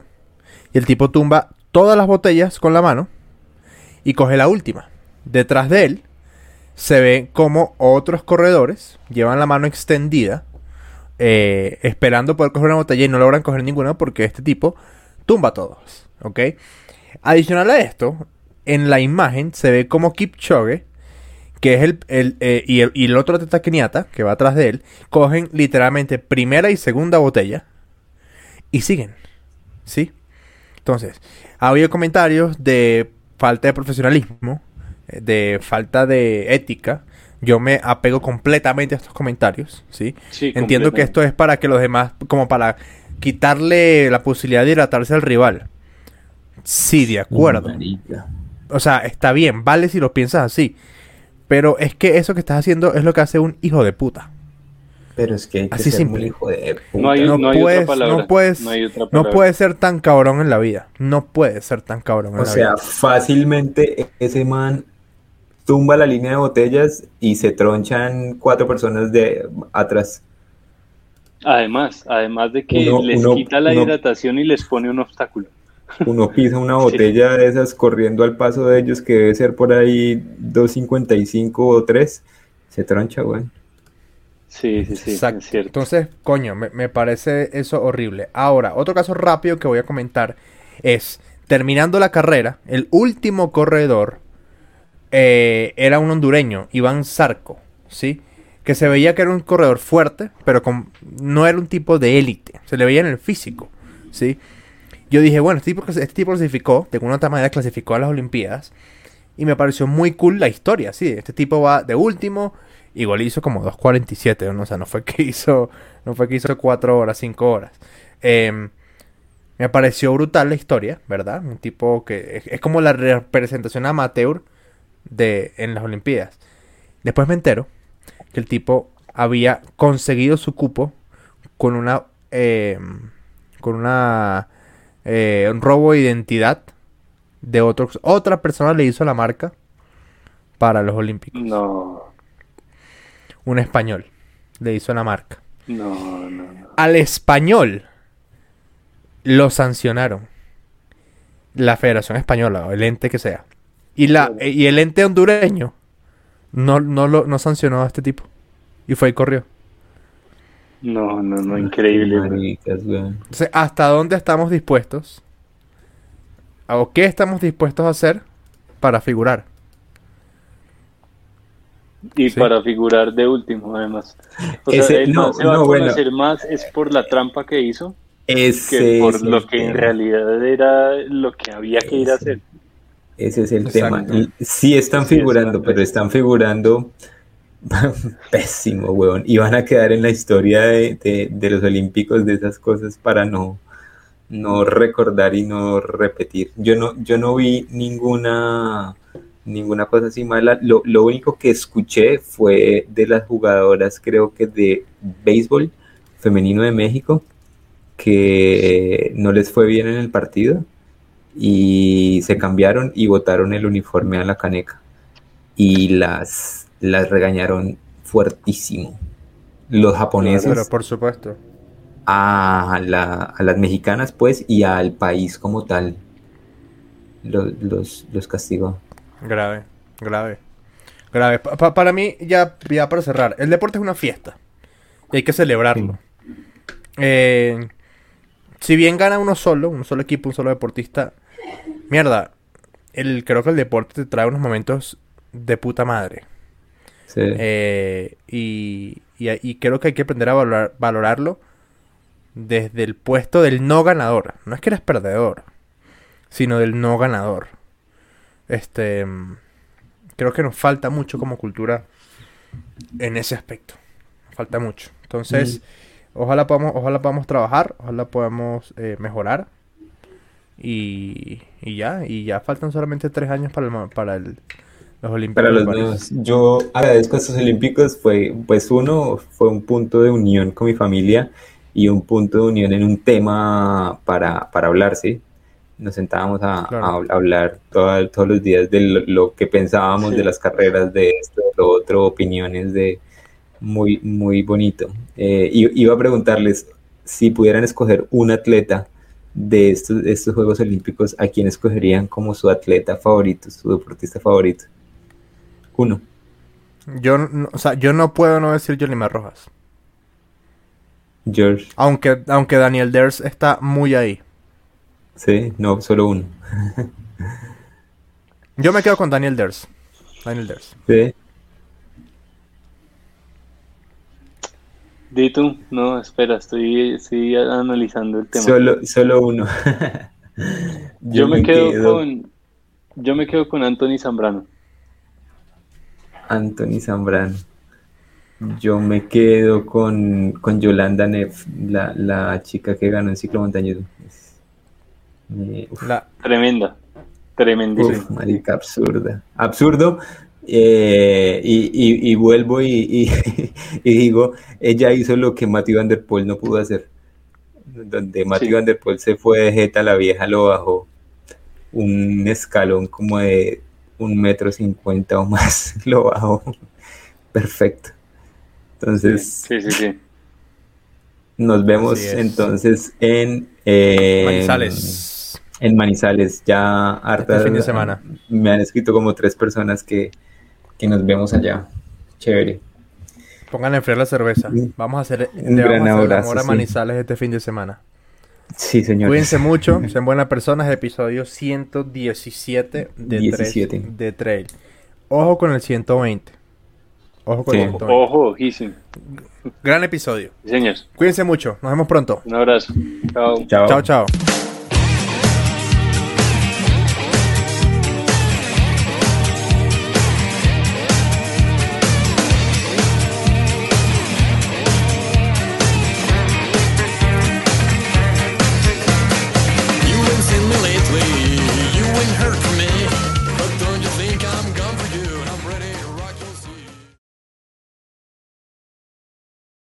[SPEAKER 1] y el tipo tumba todas las botellas con la mano y coge la última. Detrás de él se ve como otros corredores llevan la mano extendida, eh, esperando poder coger una botella y no logran coger ninguna porque este tipo tumba a todos. ¿Ok? Adicional a esto, en la imagen se ve como Kipchoge, que es el, eh, y, el otro Teta que va atrás de él, cogen literalmente primera y segunda botella y siguen. ¿Sí? Entonces, ha habido comentarios de falta de profesionalismo de falta de ética, yo me apego completamente a estos comentarios, ¿sí? Entiendo que esto es para que los demás, como para quitarle la posibilidad de hidratarse al rival. Sí, de acuerdo. O sea, está bien, vale si lo piensas así. Pero es que eso que estás haciendo es lo que hace un hijo de puta.
[SPEAKER 3] Pero es que, hay que
[SPEAKER 1] así
[SPEAKER 3] ser
[SPEAKER 1] simple.
[SPEAKER 3] hijo de puta.
[SPEAKER 2] No, hay, no, puedes, no
[SPEAKER 1] puedes, no, puedes ser tan cabrón en la vida. No puedes ser tan cabrón en
[SPEAKER 3] o
[SPEAKER 1] la
[SPEAKER 3] vida. O sea, fácilmente ese man tumba la línea de botellas y se tronchan cuatro personas de atrás.
[SPEAKER 2] Además, además de que les quita la hidratación y les pone un obstáculo.
[SPEAKER 3] Uno pisa una *laughs* botella de esas corriendo al paso de ellos que debe ser por ahí 2.55 o 3, se troncha, güey.
[SPEAKER 2] Sí, sí, sí, Exacto. Es cierto.
[SPEAKER 1] Entonces, coño, me, me parece eso horrible. Ahora, otro caso rápido que voy a comentar es, terminando la carrera, el último corredor eh, era un hondureño, Iván Zarco, ¿sí? Que se veía que era un corredor fuerte, pero con, no era un tipo de élite. Se le veía en el físico, ¿sí? Yo dije, bueno, este tipo, este tipo clasificó, de alguna otra manera clasificó a las Olimpiadas. Y me pareció muy cool la historia, sí. Este tipo va de último, igual hizo como 2.47, ¿no? o sea, no fue que hizo, no fue que hizo 4 horas, 5 horas. Em, me pareció brutal la historia, ¿verdad? Un tipo que es como la representación amateur de, en las Olimpiadas. Después me entero que el tipo había conseguido su cupo con una eh, con una eh, un robo de identidad de otros otra persona le hizo la marca para los Olímpicos.
[SPEAKER 2] No.
[SPEAKER 1] Un español le hizo la marca.
[SPEAKER 2] No, no, no.
[SPEAKER 1] Al español lo sancionaron. La Federación Española, o el ente que sea. Y, la, y el ente hondureño no, no, lo, no sancionó a este tipo. Y fue y corrió.
[SPEAKER 2] No, no, no, increíble.
[SPEAKER 3] Maricas.
[SPEAKER 1] Entonces, ¿hasta dónde estamos dispuestos? ¿O qué estamos dispuestos a hacer para figurar?
[SPEAKER 2] Y
[SPEAKER 1] Sí.
[SPEAKER 2] para figurar de último, además. O sea, él
[SPEAKER 3] no,
[SPEAKER 2] no, se va
[SPEAKER 3] no,
[SPEAKER 2] a
[SPEAKER 3] bueno.
[SPEAKER 2] conocer más es por la trampa que hizo
[SPEAKER 3] Ese
[SPEAKER 2] que por
[SPEAKER 3] es
[SPEAKER 2] lo que en realidad era lo que había que ir a hacer.
[SPEAKER 3] Ese es el
[SPEAKER 1] Exacto.
[SPEAKER 3] tema. Y Sí están
[SPEAKER 2] Sí,
[SPEAKER 3] figurando, pero están figurando *laughs* pésimo, weón. Y van a quedar en la historia de, de- de los olímpicos de esas cosas para no, no recordar y no repetir. Yo no, yo no vi ninguna, ninguna cosa así mala. Lo, lo único que escuché fue de las jugadoras, creo que de béisbol femenino de México, que no les fue bien en el partido y se cambiaron y botaron el uniforme a la caneca y las, las regañaron fuertísimo. Los japoneses
[SPEAKER 1] Pero por supuesto.
[SPEAKER 3] a, la- a las mexicanas, pues, y al país como tal. Los, los, los castigó.
[SPEAKER 1] Grave, grave. Grave. Pa- pa- para mí, ya, ya para cerrar, el deporte es una fiesta. Y hay que celebrarlo. Eh, si bien gana uno solo, un solo equipo, un solo deportista, mierda, el, creo que el deporte te trae unos momentos de puta madre.
[SPEAKER 3] Sí.
[SPEAKER 1] Eh, y, y, y creo que hay que aprender a valorar- valorarlo desde el puesto del no ganador. No es que eres perdedor, sino del no ganador. Este, mm, creo que nos falta mucho como cultura en ese aspecto. Falta mucho. Entonces, ojalá podamos, ojalá podamos trabajar, ojalá podamos eh, mejorar. Y, y ya, y ya faltan solamente tres años para, el, para el- los Olímpicos.
[SPEAKER 3] Para los nuevos, yo agradezco a estos olímpicos, fue, pues uno, fue un punto de unión con mi familia y un punto de unión en un tema para, para hablar, ¿sí? Nos sentábamos a,
[SPEAKER 1] Claro.
[SPEAKER 3] a hablar toda- todos los días de lo, lo que pensábamos
[SPEAKER 2] Sí.
[SPEAKER 3] de las carreras, de esto, de lo otro, opiniones de muy, muy bonito. Eh, y iba a preguntarles si pudieran escoger un atleta de estos, de estos Juegos Olímpicos, ¿a quién escogerían como su atleta favorito, su deportista favorito? Uno.
[SPEAKER 1] Yo, no- o sea, yo no puedo no decir Yolimar Rojas.
[SPEAKER 3] George,
[SPEAKER 1] Aunque, aunque Daniel Ders está muy ahí.
[SPEAKER 3] sí, no, solo uno. *laughs*
[SPEAKER 1] Yo me quedo con Daniel Ders. Daniel Ders.
[SPEAKER 3] Sí.
[SPEAKER 2] Di tú, no, espera, estoy, estoy analizando el tema.
[SPEAKER 3] Solo, solo uno.
[SPEAKER 2] yo, *laughs* me quedo, con, yo me quedo con Anthony Zambrano.
[SPEAKER 3] Anthony Zambrano. Yo me quedo con, con Yolanda Neff, la, la chica que ganó en ciclo montañismo. Es- me- uf,
[SPEAKER 1] La,
[SPEAKER 2] Tremenda, tremendísima.
[SPEAKER 3] uf, marica, absurda. Absurdo. eh, y, y- y vuelvo y, y- *laughs* y digo, ella hizo lo que Matthew Van Der Poel no pudo hacer. Donde Matthew
[SPEAKER 2] Sí.
[SPEAKER 3] Van Der Poel se fue de jeta, la vieja lo bajó un escalón como de un metro cincuenta o más, *laughs* lo bajó. Perfecto. Entonces,
[SPEAKER 2] Sí, sí, sí.
[SPEAKER 3] nos vemos entonces en eh,
[SPEAKER 1] Manizales.
[SPEAKER 3] En Manizales, ya harta.
[SPEAKER 1] fin de semana.
[SPEAKER 3] Me han escrito como tres personas que, que nos vemos allá. Chévere.
[SPEAKER 1] Pongan a enfriar la cerveza. Vamos a hacer,
[SPEAKER 3] un gran
[SPEAKER 1] vamos a hacer
[SPEAKER 3] abrazo,
[SPEAKER 1] amor a
[SPEAKER 3] sí.
[SPEAKER 1] Manizales este fin de semana.
[SPEAKER 3] Sí, señor.
[SPEAKER 1] Cuídense *laughs* mucho, sean buenas personas. Episodio 117 de,
[SPEAKER 3] 17.
[SPEAKER 1] Tres- de Trail. Ojo con el 120. Ojo con
[SPEAKER 3] Sí.
[SPEAKER 1] el 120.
[SPEAKER 2] Ojo.
[SPEAKER 1] Gran episodio.
[SPEAKER 2] Sí, señores.
[SPEAKER 1] Cuídense mucho. Nos vemos pronto.
[SPEAKER 2] Un abrazo. Chao.
[SPEAKER 3] Chao.
[SPEAKER 1] Chao, chao.